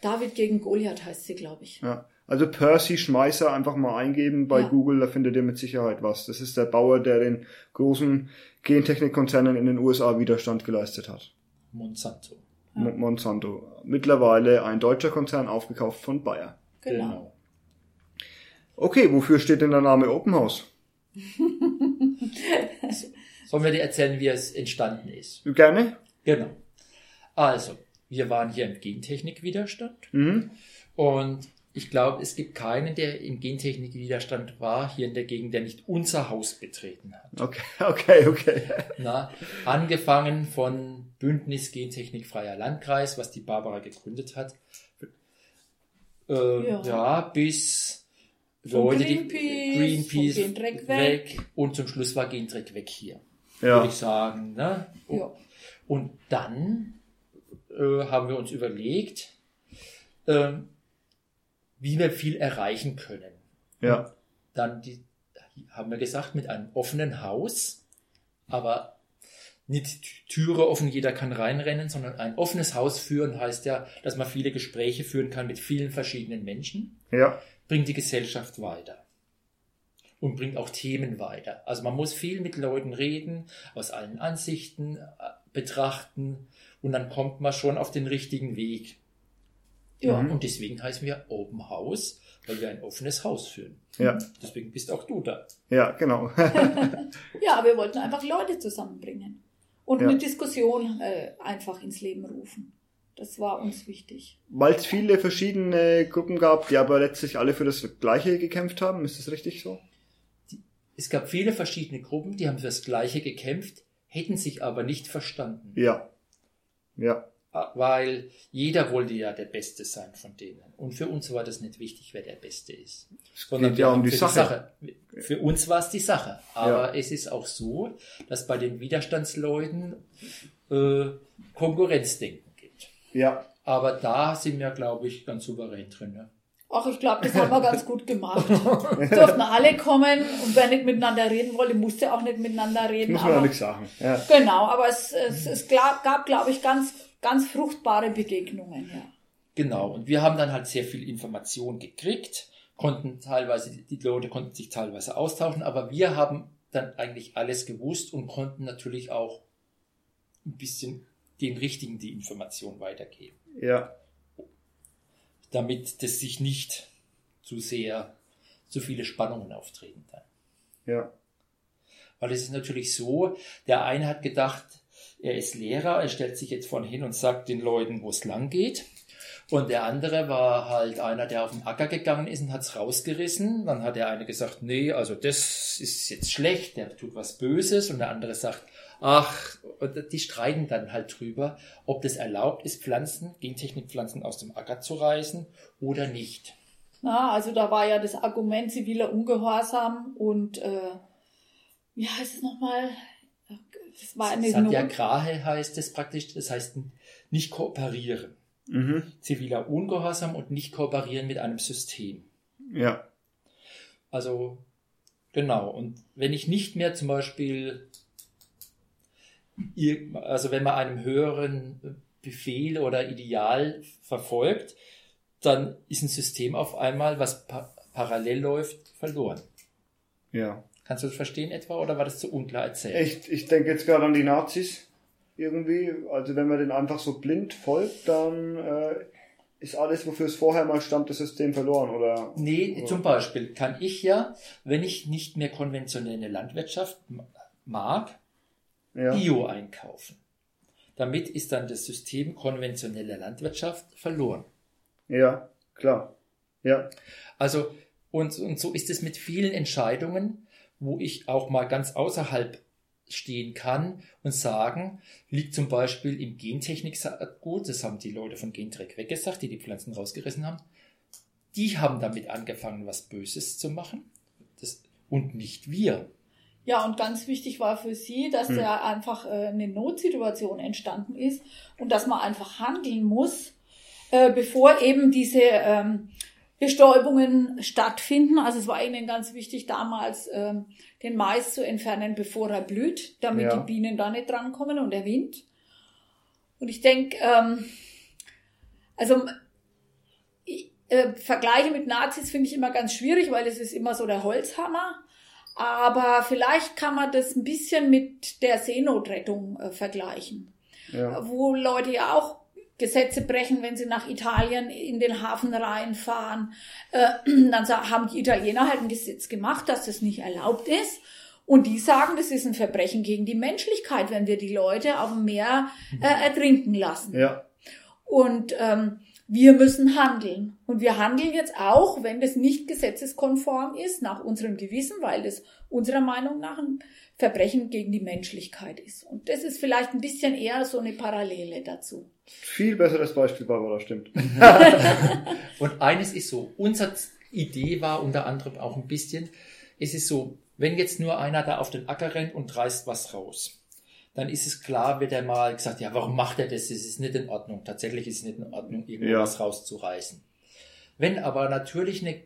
David gegen Goliath heißt sie, glaube ich. Ja. Also Percy Schmeißer einfach mal eingeben bei Ja. Google, da findet ihr mit Sicherheit was. Das ist der Bauer, der den großen Gentechnikkonzernen in den USA Widerstand geleistet hat. Monsanto. Mo- Monsanto. Mittlerweile ein deutscher Konzern, aufgekauft von Bayer. Genau. Okay, wofür steht denn der Name Open House? [laughs] Sollen wir dir erzählen, wie es entstanden ist? Gerne? Genau. Also, wir waren hier im Gentechnikwiderstand Mhm. und ich glaube, es gibt keinen, der im Gentechnikwiderstand war, hier in der Gegend, der nicht unser Haus betreten hat. Okay, [laughs] okay, okay. Na, angefangen von Bündnis Gentechnik Freier Landkreis, was die Barbara gegründet hat, äh, Ja. ja. bis Von Leute, die Greenpeace, Greenpeace von Gentreck weg. und zum Schluss war Gentreck weg hier, würde Ja, ich sagen. Ne? Ja. Und dann äh, haben wir uns überlegt, ähm, wie wir viel erreichen können. ja, Dann die, haben wir gesagt, mit einem offenen Haus, aber nicht Türe offen, jeder kann reinrennen, sondern ein offenes Haus führen heißt ja, dass man viele Gespräche führen kann mit vielen verschiedenen Menschen, ja, bringt die Gesellschaft weiter und bringt auch Themen weiter. Also man muss viel mit Leuten reden, aus allen Ansichten äh, betrachten und dann kommt man schon auf den richtigen Weg. Ja. Und deswegen heißen wir Open House, weil wir ein offenes Haus führen. ja, Deswegen bist auch du da. ja, genau. [laughs] Ja, wir wollten einfach Leute zusammenbringen und Ja. eine Diskussion äh, einfach ins Leben rufen. Das war uns wichtig. Weil es viele verschiedene Gruppen gab, die aber letztlich alle für das Gleiche gekämpft haben. Ist das richtig so? Es gab viele verschiedene Gruppen, die haben für das Gleiche gekämpft, hätten sich aber nicht verstanden. Ja. Ja. Weil jeder wollte ja der Beste sein von denen. Und für uns war das nicht wichtig, wer der Beste ist. geht ja um die für Sache. Für uns war es die Sache. Aber Ja. es ist auch so, dass bei den Widerstandsleuten äh, Konkurrenzdenken gibt. Ja. Aber da sind wir, glaube ich, ganz souverän drin. Ne? Ach, ich glaube, das haben wir ganz gut gemacht. Es durften alle kommen und wer nicht miteinander reden wollte, musste auch nicht miteinander reden. Muss man ja aber, nichts sagen. Ja. genau, aber es, es, es gab, gab glaube ich, ganz, ganz fruchtbare Begegnungen. Ja. Genau. Und wir haben dann halt sehr viel Information gekriegt, konnten teilweise, die Leute konnten sich teilweise austauschen, aber wir haben dann eigentlich alles gewusst und konnten natürlich auch ein bisschen den Richtigen die Information weitergeben, Ja. Damit das sich nicht zu sehr, zu viele Spannungen auftreten dann. Ja. Weil es ist natürlich so, der eine hat gedacht, er ist Lehrer, er stellt sich jetzt vorne hin und sagt den Leuten, wo es lang geht. Und der andere war halt einer, der auf den Acker gegangen ist und hat es rausgerissen. Dann hat der eine gesagt, nee, also das ist jetzt schlecht, der tut was Böses. Und der andere sagt, ach, und die streiten dann halt drüber, ob das erlaubt ist, Pflanzen, Gentechnikpflanzen aus dem Acker zu reißen oder nicht. Na, also da war ja das Argument ziviler Ungehorsam und äh, wie heißt es nochmal? Das war eine Satyagrahe heißt es praktisch, das heißt nicht kooperieren. Mhm. ziviler Ungehorsam und nicht kooperieren mit einem System. Ja. Also genau. Und wenn ich nicht mehr zum Beispiel, also wenn man einem höheren Befehl oder Ideal verfolgt, dann ist ein System auf einmal, was pa parallel läuft, verloren. Ja. Kannst du das verstehen etwa oder war das zu unklar erzählt? Ich, ich denke jetzt gerade an die Nazis irgendwie. Also wenn man den einfach so blind folgt, dann äh, ist alles, wofür es vorher mal stand, das System verloren, oder? Nee, oder? zum Beispiel kann ich ja, wenn ich nicht mehr konventionelle Landwirtschaft mag, Ja. Bio einkaufen. Damit ist dann das System konventionelle Landwirtschaft verloren. Ja, klar. Ja. Also, und, und so ist es mit vielen Entscheidungen, wo ich auch mal ganz außerhalb stehen kann und sagen, liegt zum Beispiel im Gentechnik-Gut, das haben die Leute von Gentreck weggesagt, die die Pflanzen rausgerissen haben, die haben damit angefangen, was Böses zu machen das, und nicht wir. Ja, und ganz wichtig war für sie, dass hm. da einfach äh, eine Notsituation entstanden ist und dass man einfach handeln muss, äh, bevor eben diese ähm, Bestäubungen stattfinden. Also es war ihnen ganz wichtig, damals ähm, den Mais zu entfernen, bevor er blüht, damit ja. die Bienen da nicht drankommen und der Wind. Und ich denke, ähm, also ich, äh, Vergleiche mit Nazis finde ich immer ganz schwierig, weil es ist immer so der Holzhammer. Aber vielleicht kann man das ein bisschen mit der Seenotrettung äh, vergleichen. Ja. Wo Leute ja auch Gesetze brechen, wenn sie nach Italien in den Hafen reinfahren. Äh, [clears throat] dann haben die Italiener halt ein Gesetz gemacht, dass das nicht erlaubt ist. Und die sagen, das ist ein Verbrechen gegen die Menschlichkeit, wenn wir die Leute auf dem Meer äh, ertrinken lassen. Ja. Und ähm, wir müssen handeln. Und wir handeln jetzt auch, wenn das nicht gesetzeskonform ist, nach unserem Gewissen, weil das unserer Meinung nach ein Verbrechen gegen die Menschlichkeit ist. Und das ist vielleicht ein bisschen eher so eine Parallele dazu. Viel besseres Beispiel, Barbara, stimmt. [laughs] [laughs] Und eines ist so, unsere Idee war unter anderem auch ein bisschen, es ist so, wenn jetzt nur einer da auf den Acker rennt und reißt was raus dann ist es klar, wird er mal gesagt, ja, warum macht er das? Das ist nicht in Ordnung. Tatsächlich ist es nicht in Ordnung, irgendwas ja. rauszureißen. Wenn aber natürlich eine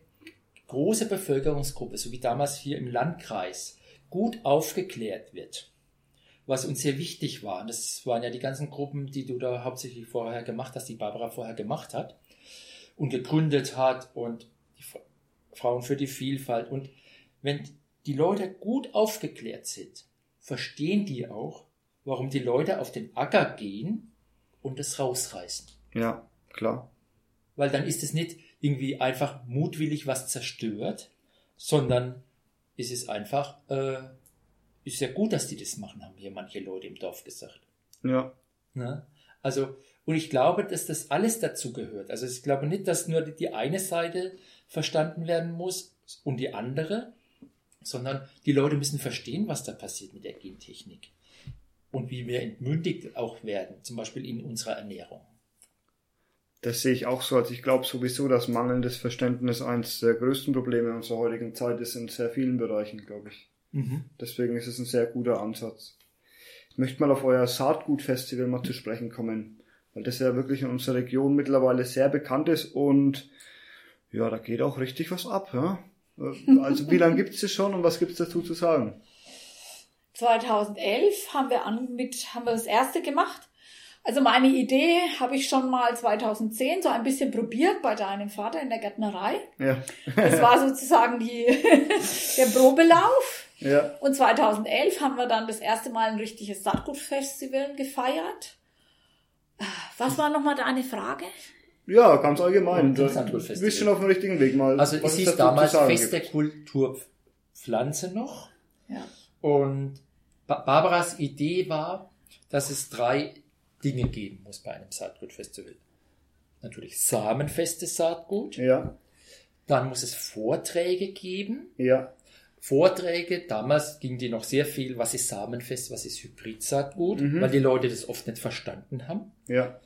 große Bevölkerungsgruppe, so wie damals hier im Landkreis, gut aufgeklärt wird, was uns sehr wichtig war, das waren ja die ganzen Gruppen, die du da hauptsächlich vorher gemacht hast, die Barbara vorher gemacht hat und gegründet hat und die Frauen für die Vielfalt. Und wenn die Leute gut aufgeklärt sind, verstehen die auch, warum die Leute auf den Acker gehen und es rausreißen. Ja, klar. Weil dann ist es nicht irgendwie einfach mutwillig was zerstört, sondern ist es einfach, äh, ist ja gut, dass die das machen, haben hier manche Leute im Dorf gesagt. Ja. Ne? Also, und ich glaube, dass das alles dazu gehört. Also ich glaube nicht, dass nur die eine Seite verstanden werden muss und die andere, sondern die Leute müssen verstehen, was da passiert mit der Gentechnik und wie wir entmündigt auch werden, zum Beispiel in unserer Ernährung. Das sehe ich auch so. Also ich glaube sowieso, dass mangelndes Verständnis eines der größten Probleme unserer heutigen Zeit ist in sehr vielen Bereichen, glaube ich. Mhm. Deswegen ist es ein sehr guter Ansatz. Ich möchte mal auf euer Saatgutfestival mal zu sprechen kommen, weil das ja wirklich in unserer Region mittlerweile sehr bekannt ist und ja, da geht auch richtig was ab. Ja? Also wie lange gibt es das schon und was gibt es dazu zu sagen? 2011 haben wir an, mit, haben wir das erste gemacht. Also meine Idee habe ich schon mal 2010 so ein bisschen probiert bei deinem Vater in der Gärtnerei. Ja. das war sozusagen die, [laughs] der Probelauf. Ja. Und 2011 haben wir dann das erste Mal ein richtiges Saatgutfestival gefeiert. Was war nochmal deine Frage? Ja, ganz allgemein. Du bist schon auf dem richtigen Weg mal. Also es hieß damals Fest der Kulturpflanze noch. Ja. Und Barbaras Idee war, dass es drei Dinge geben muss bei einem Saatgutfestival. Natürlich samenfestes Saatgut. Ja. Dann muss es Vorträge geben. Ja. Vorträge, damals ging die noch sehr viel, was ist samenfest, was ist Hybridsaatgut, mhm. weil die Leute das oft nicht verstanden haben. Ja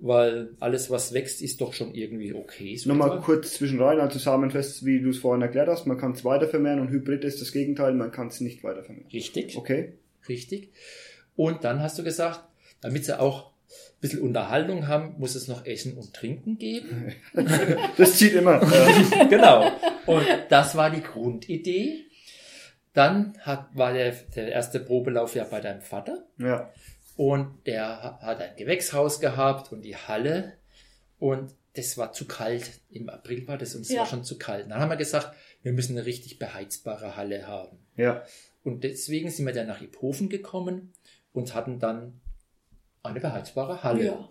weil alles, was wächst, ist doch schon irgendwie okay. So Nochmal kurz zwischenrein, also Samenfest, wie du es vorhin erklärt hast, man kann es weiter vermehren und Hybrid ist das Gegenteil, man kann es nicht weiter vermehren. Richtig. Okay. Richtig. Und dann hast du gesagt, damit sie auch ein bisschen Unterhaltung haben, muss es noch Essen und Trinken geben. [laughs] das zieht immer. [laughs] genau. Und das war die Grundidee. Dann hat, war der, der erste Probelauf ja bei deinem Vater. Ja. Und der hat ein Gewächshaus gehabt und die Halle. Und das war zu kalt. Im April war das und es ja. war schon zu kalt. Dann haben wir gesagt, wir müssen eine richtig beheizbare Halle haben. Ja. Und deswegen sind wir dann nach Iphofen gekommen und hatten dann eine beheizbare Halle. Ja.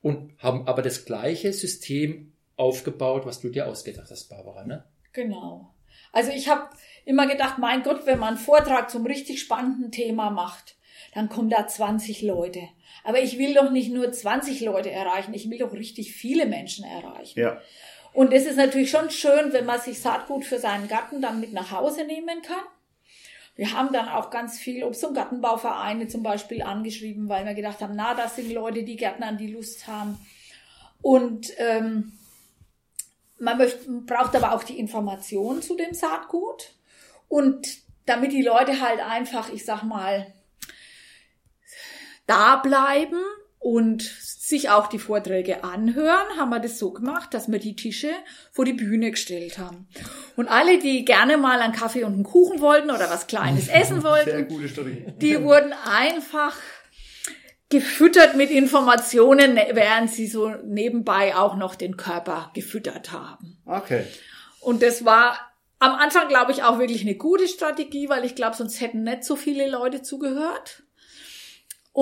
Und haben aber das gleiche System aufgebaut, was du dir ausgedacht hast, Barbara, ne? Genau. Also ich habe immer gedacht, mein Gott, wenn man einen Vortrag zum richtig spannenden Thema macht, dann kommen da 20 Leute. Aber ich will doch nicht nur 20 Leute erreichen, ich will doch richtig viele Menschen erreichen. Ja. Und es ist natürlich schon schön, wenn man sich Saatgut für seinen Garten dann mit nach Hause nehmen kann. Wir haben dann auch ganz viel Obst- und Gartenbauvereine zum Beispiel angeschrieben, weil wir gedacht haben, na, das sind Leute, die Gärtner, die Lust haben. Und ähm, man möchte, braucht aber auch die Information zu dem Saatgut. Und damit die Leute halt einfach, ich sag mal, da bleiben und sich auch die Vorträge anhören, haben wir das so gemacht, dass wir die Tische vor die Bühne gestellt haben. Und alle, die gerne mal einen Kaffee und einen Kuchen wollten oder was Kleines [laughs] essen wollten, die wurden einfach gefüttert mit Informationen, während sie so nebenbei auch noch den Körper gefüttert haben. Okay. Und das war am Anfang, glaube ich, auch wirklich eine gute Strategie, weil ich glaube, sonst hätten nicht so viele Leute zugehört.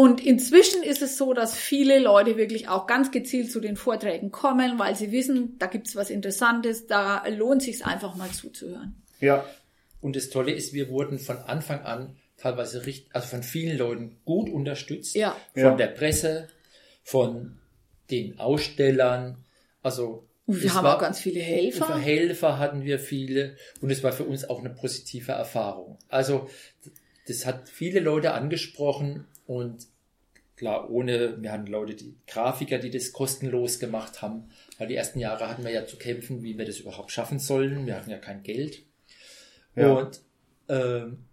Und inzwischen ist es so, dass viele Leute wirklich auch ganz gezielt zu den Vorträgen kommen, weil sie wissen, da gibt's was Interessantes, da lohnt sich einfach mal zuzuhören. Ja. Und das Tolle ist, wir wurden von Anfang an teilweise richtig, also von vielen Leuten gut unterstützt. Ja. Von Ja. der Presse, von den Ausstellern. Also Und wir es haben war- auch ganz viele Helfer. Helfer. Helfer hatten wir viele und es war für uns auch eine positive Erfahrung. Also das hat viele Leute angesprochen und klar, ohne, wir hatten Leute, die Grafiker, die das kostenlos gemacht haben, weil die ersten Jahre hatten wir ja zu kämpfen, wie wir das überhaupt schaffen sollen. Wir hatten ja kein Geld. Ja. Und ähm,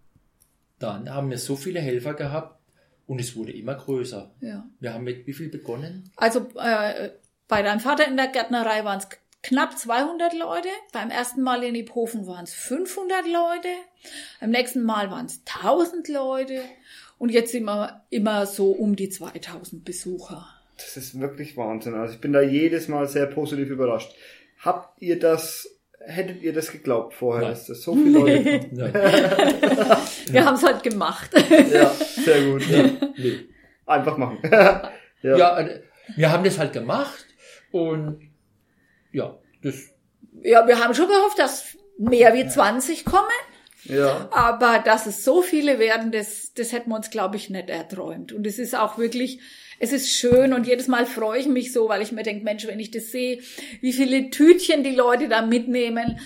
dann haben wir so viele Helfer gehabt und es wurde immer größer. Ja. Wir haben mit wie viel begonnen? Also äh, bei deinem Vater in der Gärtnerei waren es knapp 200 Leute. Beim ersten Mal in Iphofen waren es 500 Leute. Beim nächsten Mal waren es 1000 Leute. Und jetzt sind wir immer so um die 2000 Besucher. Das ist wirklich Wahnsinn. Also ich bin da jedes Mal sehr positiv überrascht. Habt ihr das, hättet ihr das geglaubt vorher, Nein. dass das so viele Leute kommen? Nein. [laughs] Wir haben es halt gemacht. Ja, sehr gut. Ja. Nee. Einfach machen. [laughs] ja. Ja, äh, wir haben das halt gemacht und ja, das Ja, wir haben schon gehofft, dass mehr wie 20 kommen. Ja. Aber dass es so viele werden, das, das hätten wir uns, glaube ich, nicht erträumt. Und es ist auch wirklich, es ist schön und jedes Mal freue ich mich so, weil ich mir denke, Mensch, wenn ich das sehe, wie viele Tütchen die Leute da mitnehmen,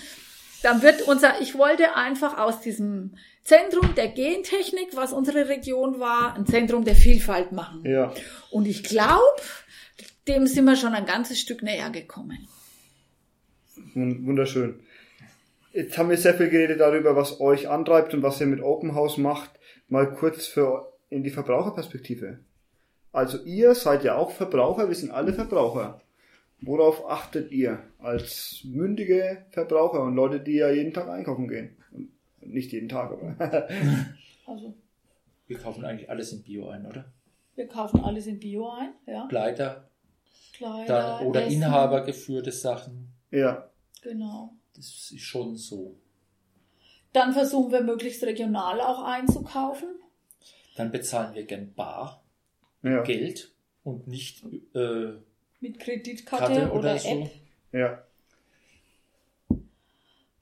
dann wird unser, ich wollte einfach aus diesem Zentrum der Gentechnik, was unsere Region war, ein Zentrum der Vielfalt machen. Ja. Und ich glaube, dem sind wir schon ein ganzes Stück näher gekommen. Wun- Wunderschön. Jetzt haben wir sehr viel geredet darüber, was euch antreibt und was ihr mit Open House macht. Mal kurz für in die Verbraucherperspektive. Also ihr seid ja auch Verbraucher, wir sind alle Verbraucher. Worauf achtet ihr als mündige Verbraucher und Leute, die ja jeden Tag einkaufen gehen? Nicht jeden Tag, aber. [laughs] Also, wir kaufen eigentlich alles in Bio ein, oder? wir kaufen alles in Bio ein, ja. Kleider Kleider, dann, oder Essen. inhabergeführte Sachen. ja. Genau. Das ist schon so. Dann versuchen wir möglichst regional auch einzukaufen. Dann bezahlen wir gern bar Ja. Geld und nicht äh, Mit Kreditkarte Karte oder, oder App. so. Ja.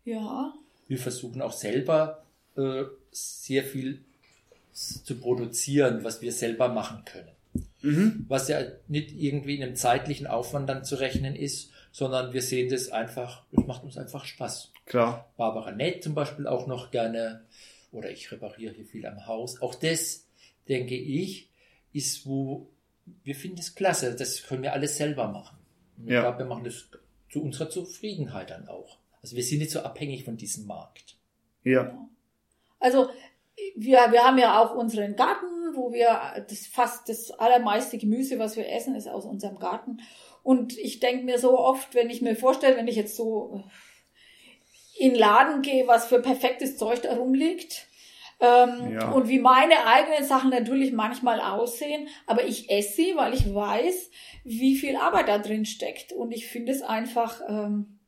Ja. Wir versuchen auch selber äh, sehr viel zu produzieren, was wir selber machen können. Mhm. Was ja nicht irgendwie in einem zeitlichen Aufwand dann zu rechnen ist, sondern wir sehen das einfach, es macht uns einfach Spaß. Klar. Barbara näht zum Beispiel auch noch gerne oder ich repariere hier viel am Haus. Auch das, denke ich, ist wo wir finden es klasse. Das können wir alles selber machen. Und ich Ja. glaube, wir machen das zu unserer Zufriedenheit dann auch. Also wir sind nicht so abhängig von diesem Markt. Ja. Also wir, wir haben ja auch unseren Garten, wo wir das fast das allermeiste Gemüse, was wir essen, ist aus unserem Garten. Und ich denke mir so oft, wenn ich mir vorstelle, wenn ich jetzt so in den Laden gehe, was für perfektes Zeug da rumliegt. Ähm, Ja. Und wie meine eigenen Sachen natürlich manchmal aussehen, aber ich esse sie, weil ich weiß, wie viel Arbeit da drin steckt. Und ich finde es einfach ähm,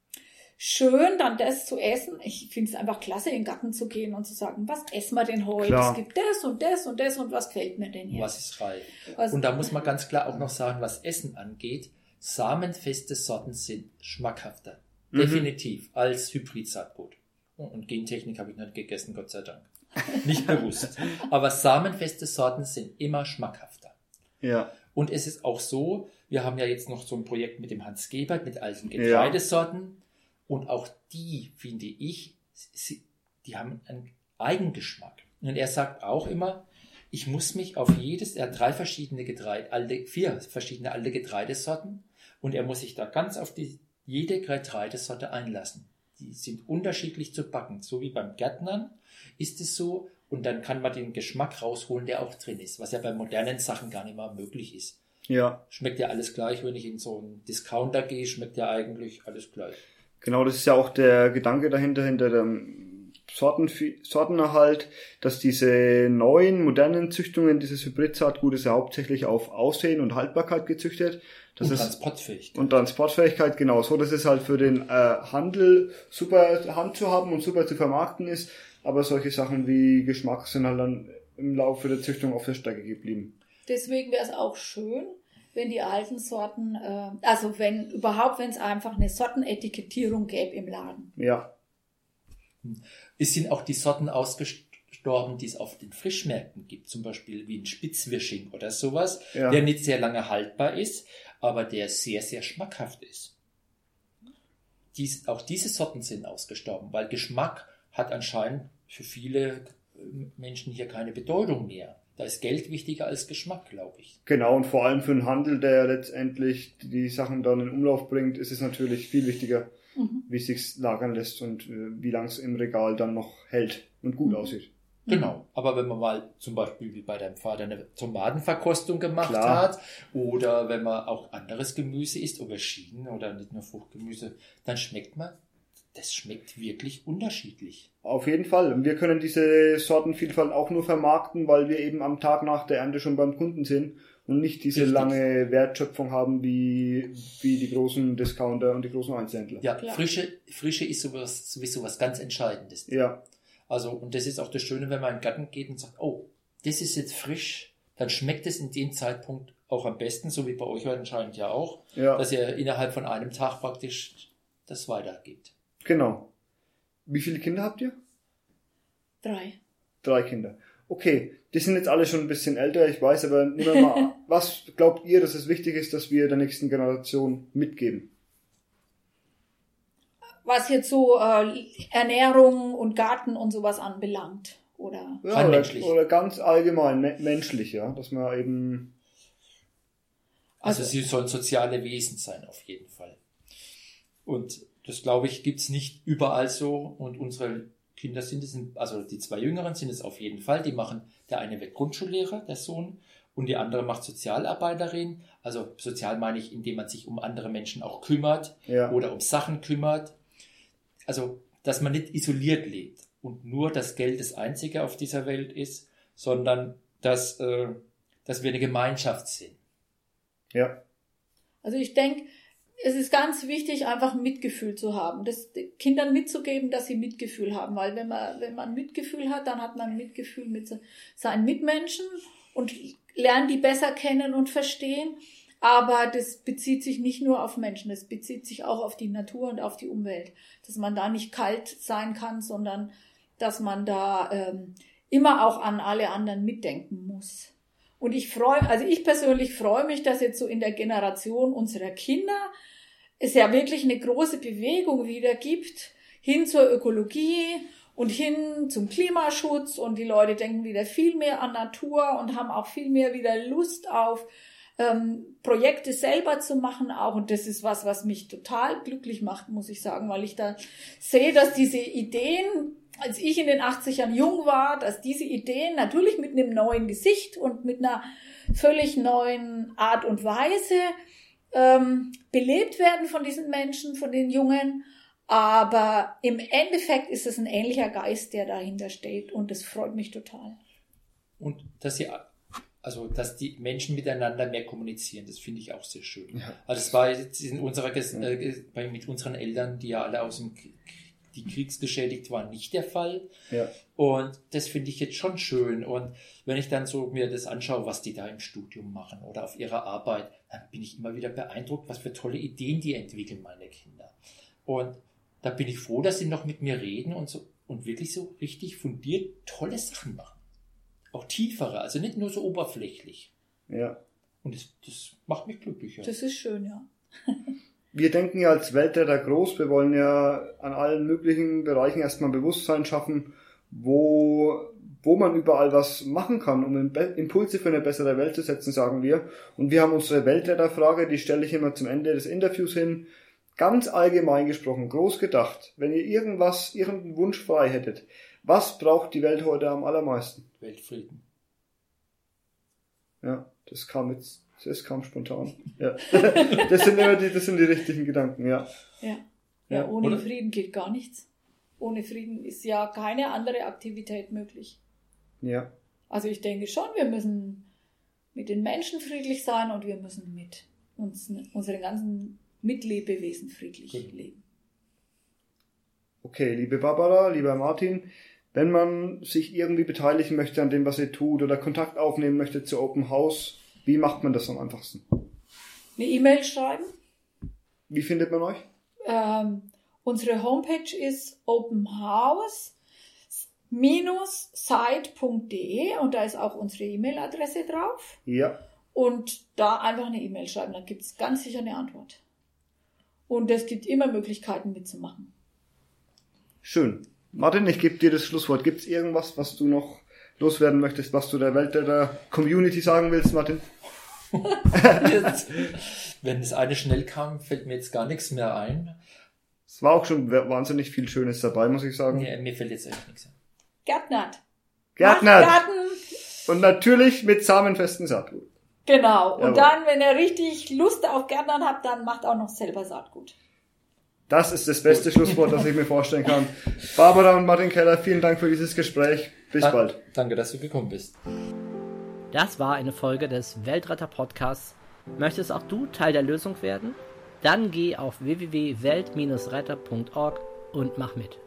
schön, dann das zu essen. Ich finde es einfach klasse, in den Garten zu gehen und zu sagen, was essen wir denn heute? Klar. Es gibt das und das und das und was gefällt mir denn hier? Was ist reif? Was- Und da muss man ganz klar auch noch sagen, was Essen angeht, samenfeste Sorten sind schmackhafter. Mhm. Definitiv als Hybrid-Saatgut. Und Gentechnik habe ich nicht gegessen, Gott sei Dank. [laughs] Nicht bewusst. Aber samenfeste Sorten sind immer schmackhafter. Ja. Und es ist auch so, wir haben ja jetzt noch so ein Projekt mit dem Hans Gebert, mit alten Ja. Getreidesorten. Und auch die, finde ich, sie, die haben einen Eigengeschmack. Und er sagt auch immer, ich muss mich auf jedes, er hat drei verschiedene Getreide, alte, vier verschiedene alte Getreidesorten. Und er muss sich da ganz auf die, jede Getreidesorte einlassen. die sind unterschiedlich zu backen. So wie beim Gärtnern ist es so. Und dann kann man den Geschmack rausholen, der auch drin ist, was ja bei modernen Sachen gar nicht mehr möglich ist. Ja. Schmeckt ja alles gleich, wenn ich in so einen Discounter gehe, schmeckt ja eigentlich alles gleich. Genau, das ist ja auch der Gedanke dahinter, hinter dem Sorten, Sortenerhalt, dass diese neuen, modernen Züchtungen, dieses Hybrid-Saatgut ist ja hauptsächlich auf Aussehen und Haltbarkeit gezüchtet. Das und ist, Transportfähigkeit. Und Transportfähigkeit, genau. So, dass es halt für den äh, Handel super Hand zu haben und super zu vermarkten ist. Aber solche Sachen wie Geschmack sind halt dann im Laufe der Züchtung auf der Strecke geblieben. Deswegen wäre es auch schön, wenn die alten Sorten, äh, also wenn überhaupt, wenn es einfach eine Sortenetikettierung gäbe im Laden. Ja. Es sind auch die Sorten ausgestorben, die es auf den Frischmärkten gibt, zum Beispiel wie ein Spitzwirsching oder sowas, Ja. der nicht sehr lange haltbar ist, aber der sehr, sehr schmackhaft ist. Dies, auch diese Sorten sind ausgestorben, weil Geschmack hat anscheinend für viele äh, Menschen hier keine Bedeutung mehr. Da ist Geld wichtiger als Geschmack, glaube ich. Genau, und vor allem für einen Handel, der letztendlich die Sachen dann in Umlauf bringt, ist es natürlich viel wichtiger, Mhm. wie es sich lagern lässt und äh, wie lang es im Regal dann noch hält und gut Mhm. aussieht. Genau. Aber wenn man mal zum Beispiel wie bei deinem Vater eine Tomatenverkostung gemacht Klar. hat oder wenn man auch anderes Gemüse isst, Auberginen oder nicht nur Fruchtgemüse, dann schmeckt man, das schmeckt wirklich unterschiedlich. Auf jeden Fall. Und wir können diese Sortenvielfalt auch nur vermarkten, weil wir eben am Tag nach der Ernte schon beim Kunden sind und nicht diese Richtig. lange Wertschöpfung haben wie, wie die großen Discounter und die großen Einzelhändler. Ja, Klar. Frische, Frische ist sowas, sowieso was ganz Entscheidendes. Ja, Also, und das ist auch das Schöne, wenn man in den Garten geht und sagt, oh, das ist jetzt frisch, dann schmeckt es in dem Zeitpunkt auch am besten, so wie bei euch anscheinend ja auch, ja, dass ihr innerhalb von einem Tag praktisch das weitergebt. genau. Wie viele Kinder habt ihr? Drei. Drei Kinder. Okay, die sind jetzt alle schon ein bisschen älter, ich weiß, aber nehmen wir mal, [laughs] was glaubt ihr, dass es wichtig ist, dass wir der nächsten Generation mitgeben? Was jetzt so äh, Ernährung und Garten und sowas anbelangt. Oder Ja, oder, oder ganz allgemein, me menschlich, ja, dass man eben, Also, Also- sie sollen soziale Wesen sein, auf jeden Fall. Und das, glaube ich, gibt's nicht überall so. Und unsere Kinder sind es, also die zwei Jüngeren sind es auf jeden Fall. Die machen, der eine wird Grundschullehrer, der Sohn, und die andere macht Sozialarbeiterin. Also sozial meine ich, indem man sich um andere Menschen auch kümmert ja, oder um Sachen kümmert. Also, dass man nicht isoliert lebt und nur das Geld das Einzige auf dieser Welt ist, sondern dass, äh, dass wir eine Gemeinschaft sind. ja, Also ich denke, es ist ganz wichtig, einfach Mitgefühl zu haben, das Kindern mitzugeben, dass sie Mitgefühl haben, weil wenn man wenn man Mitgefühl hat, dann hat man Mitgefühl mit se- seinen Mitmenschen und lernt die besser kennen und verstehen. Aber das bezieht sich nicht nur auf Menschen, das bezieht sich auch auf die Natur und auf die Umwelt, dass man da nicht kalt sein kann, sondern dass man da ähm, immer auch an alle anderen mitdenken muss. Und ich freue, also ich persönlich freue mich, dass jetzt so in der Generation unserer Kinder es ja wirklich eine große Bewegung wieder gibt hin zur Ökologie und hin zum Klimaschutz. Und die Leute denken wieder viel mehr an Natur und haben auch viel mehr wieder Lust auf ähm, Projekte selber zu machen auch. Und das ist was, was mich total glücklich macht, muss ich sagen, weil ich da sehe, dass diese Ideen, als ich in den 80ern jung war, dass diese Ideen natürlich mit einem neuen Gesicht und mit einer völlig neuen Art und Weise ähm, belebt werden von diesen Menschen, von den Jungen. Aber im Endeffekt ist es ein ähnlicher Geist, der dahinter steht. Und das freut mich total. Und dass sie, also, dass die Menschen miteinander mehr kommunizieren, das finde ich auch sehr schön. Ja. Also, es war jetzt in unserer, äh, bei- mit unseren Eltern, die ja alle aus dem, die kriegsgeschädigt waren, nicht der Fall. ja, Und das finde ich jetzt schon schön. Und wenn ich dann so mir das anschaue, was die da im Studium machen oder auf ihrer Arbeit, bin ich immer wieder beeindruckt, was für tolle Ideen die entwickeln, meine Kinder. Und da bin ich froh, dass sie noch mit mir reden und so und wirklich so richtig fundiert tolle Sachen machen. Auch tiefere, also nicht nur so oberflächlich. ja. Und das, das macht mich glücklicher. Das ist schön, ja. [laughs] Wir denken ja als Weltretter groß, wir wollen ja an allen möglichen Bereichen erstmal Bewusstsein schaffen, wo, wo man überall was machen kann, um Impulse für eine bessere Welt zu setzen, sagen wir. Und wir haben unsere Weltretterfrage, die stelle ich immer zum Ende des Interviews hin. ganz allgemein gesprochen, groß gedacht, wenn ihr irgendwas, irgendeinen Wunsch frei hättet, was braucht die Welt heute am allermeisten? Weltfrieden. Ja, das kam jetzt, das kam spontan. Ja. [laughs] Das sind immer die, das sind die richtigen Gedanken, ja. Ja. Ja, ja ohne oder? Frieden geht gar nichts. Ohne Frieden ist ja keine andere Aktivität möglich. Ja. Also ich denke schon, wir müssen mit den Menschen friedlich sein und wir müssen mit uns, unseren ganzen Mitlebewesen friedlich Genau. leben. Okay, liebe Barbara, lieber Martin, wenn man sich irgendwie beteiligen möchte an dem, was ihr tut oder Kontakt aufnehmen möchte zu Open House, wie macht man das am einfachsten? Eine E-Mail schreiben. Wie findet man euch? Ähm, unsere Homepage ist openhouse-site.de und da ist auch unsere E-Mail-Adresse drauf. Ja. Und da einfach eine E-Mail schreiben, dann gibt es ganz sicher eine Antwort. Und es gibt immer Möglichkeiten mitzumachen. Schön. Martin, ich gebe dir das Schlusswort. Gibt es irgendwas, was du noch loswerden möchtest, was du der Welt der Community sagen willst, Martin? Jetzt, [laughs] wenn das eine schnell kam, fällt mir jetzt gar nichts mehr ein. Es war auch schon wahnsinnig viel Schönes dabei, muss ich sagen. Nee, mir fällt jetzt echt nichts ein. Gärtnert. Gärtner! Macht Garten. Und natürlich mit samenfesten Saatgut. Genau. Und Jawohl. dann, wenn ihr richtig Lust auf Gärtnern habt, dann macht auch noch selber Saatgut. Das ist das beste Schlusswort, das ich mir vorstellen kann. Barbara und Martin Keller, vielen Dank für dieses Gespräch. Bis Da- bald. Danke, dass du gekommen bist. Das war eine Folge des Weltretter Podcasts. Möchtest auch du Teil der Lösung werden? Dann geh auf www.welt-retter.org und mach mit.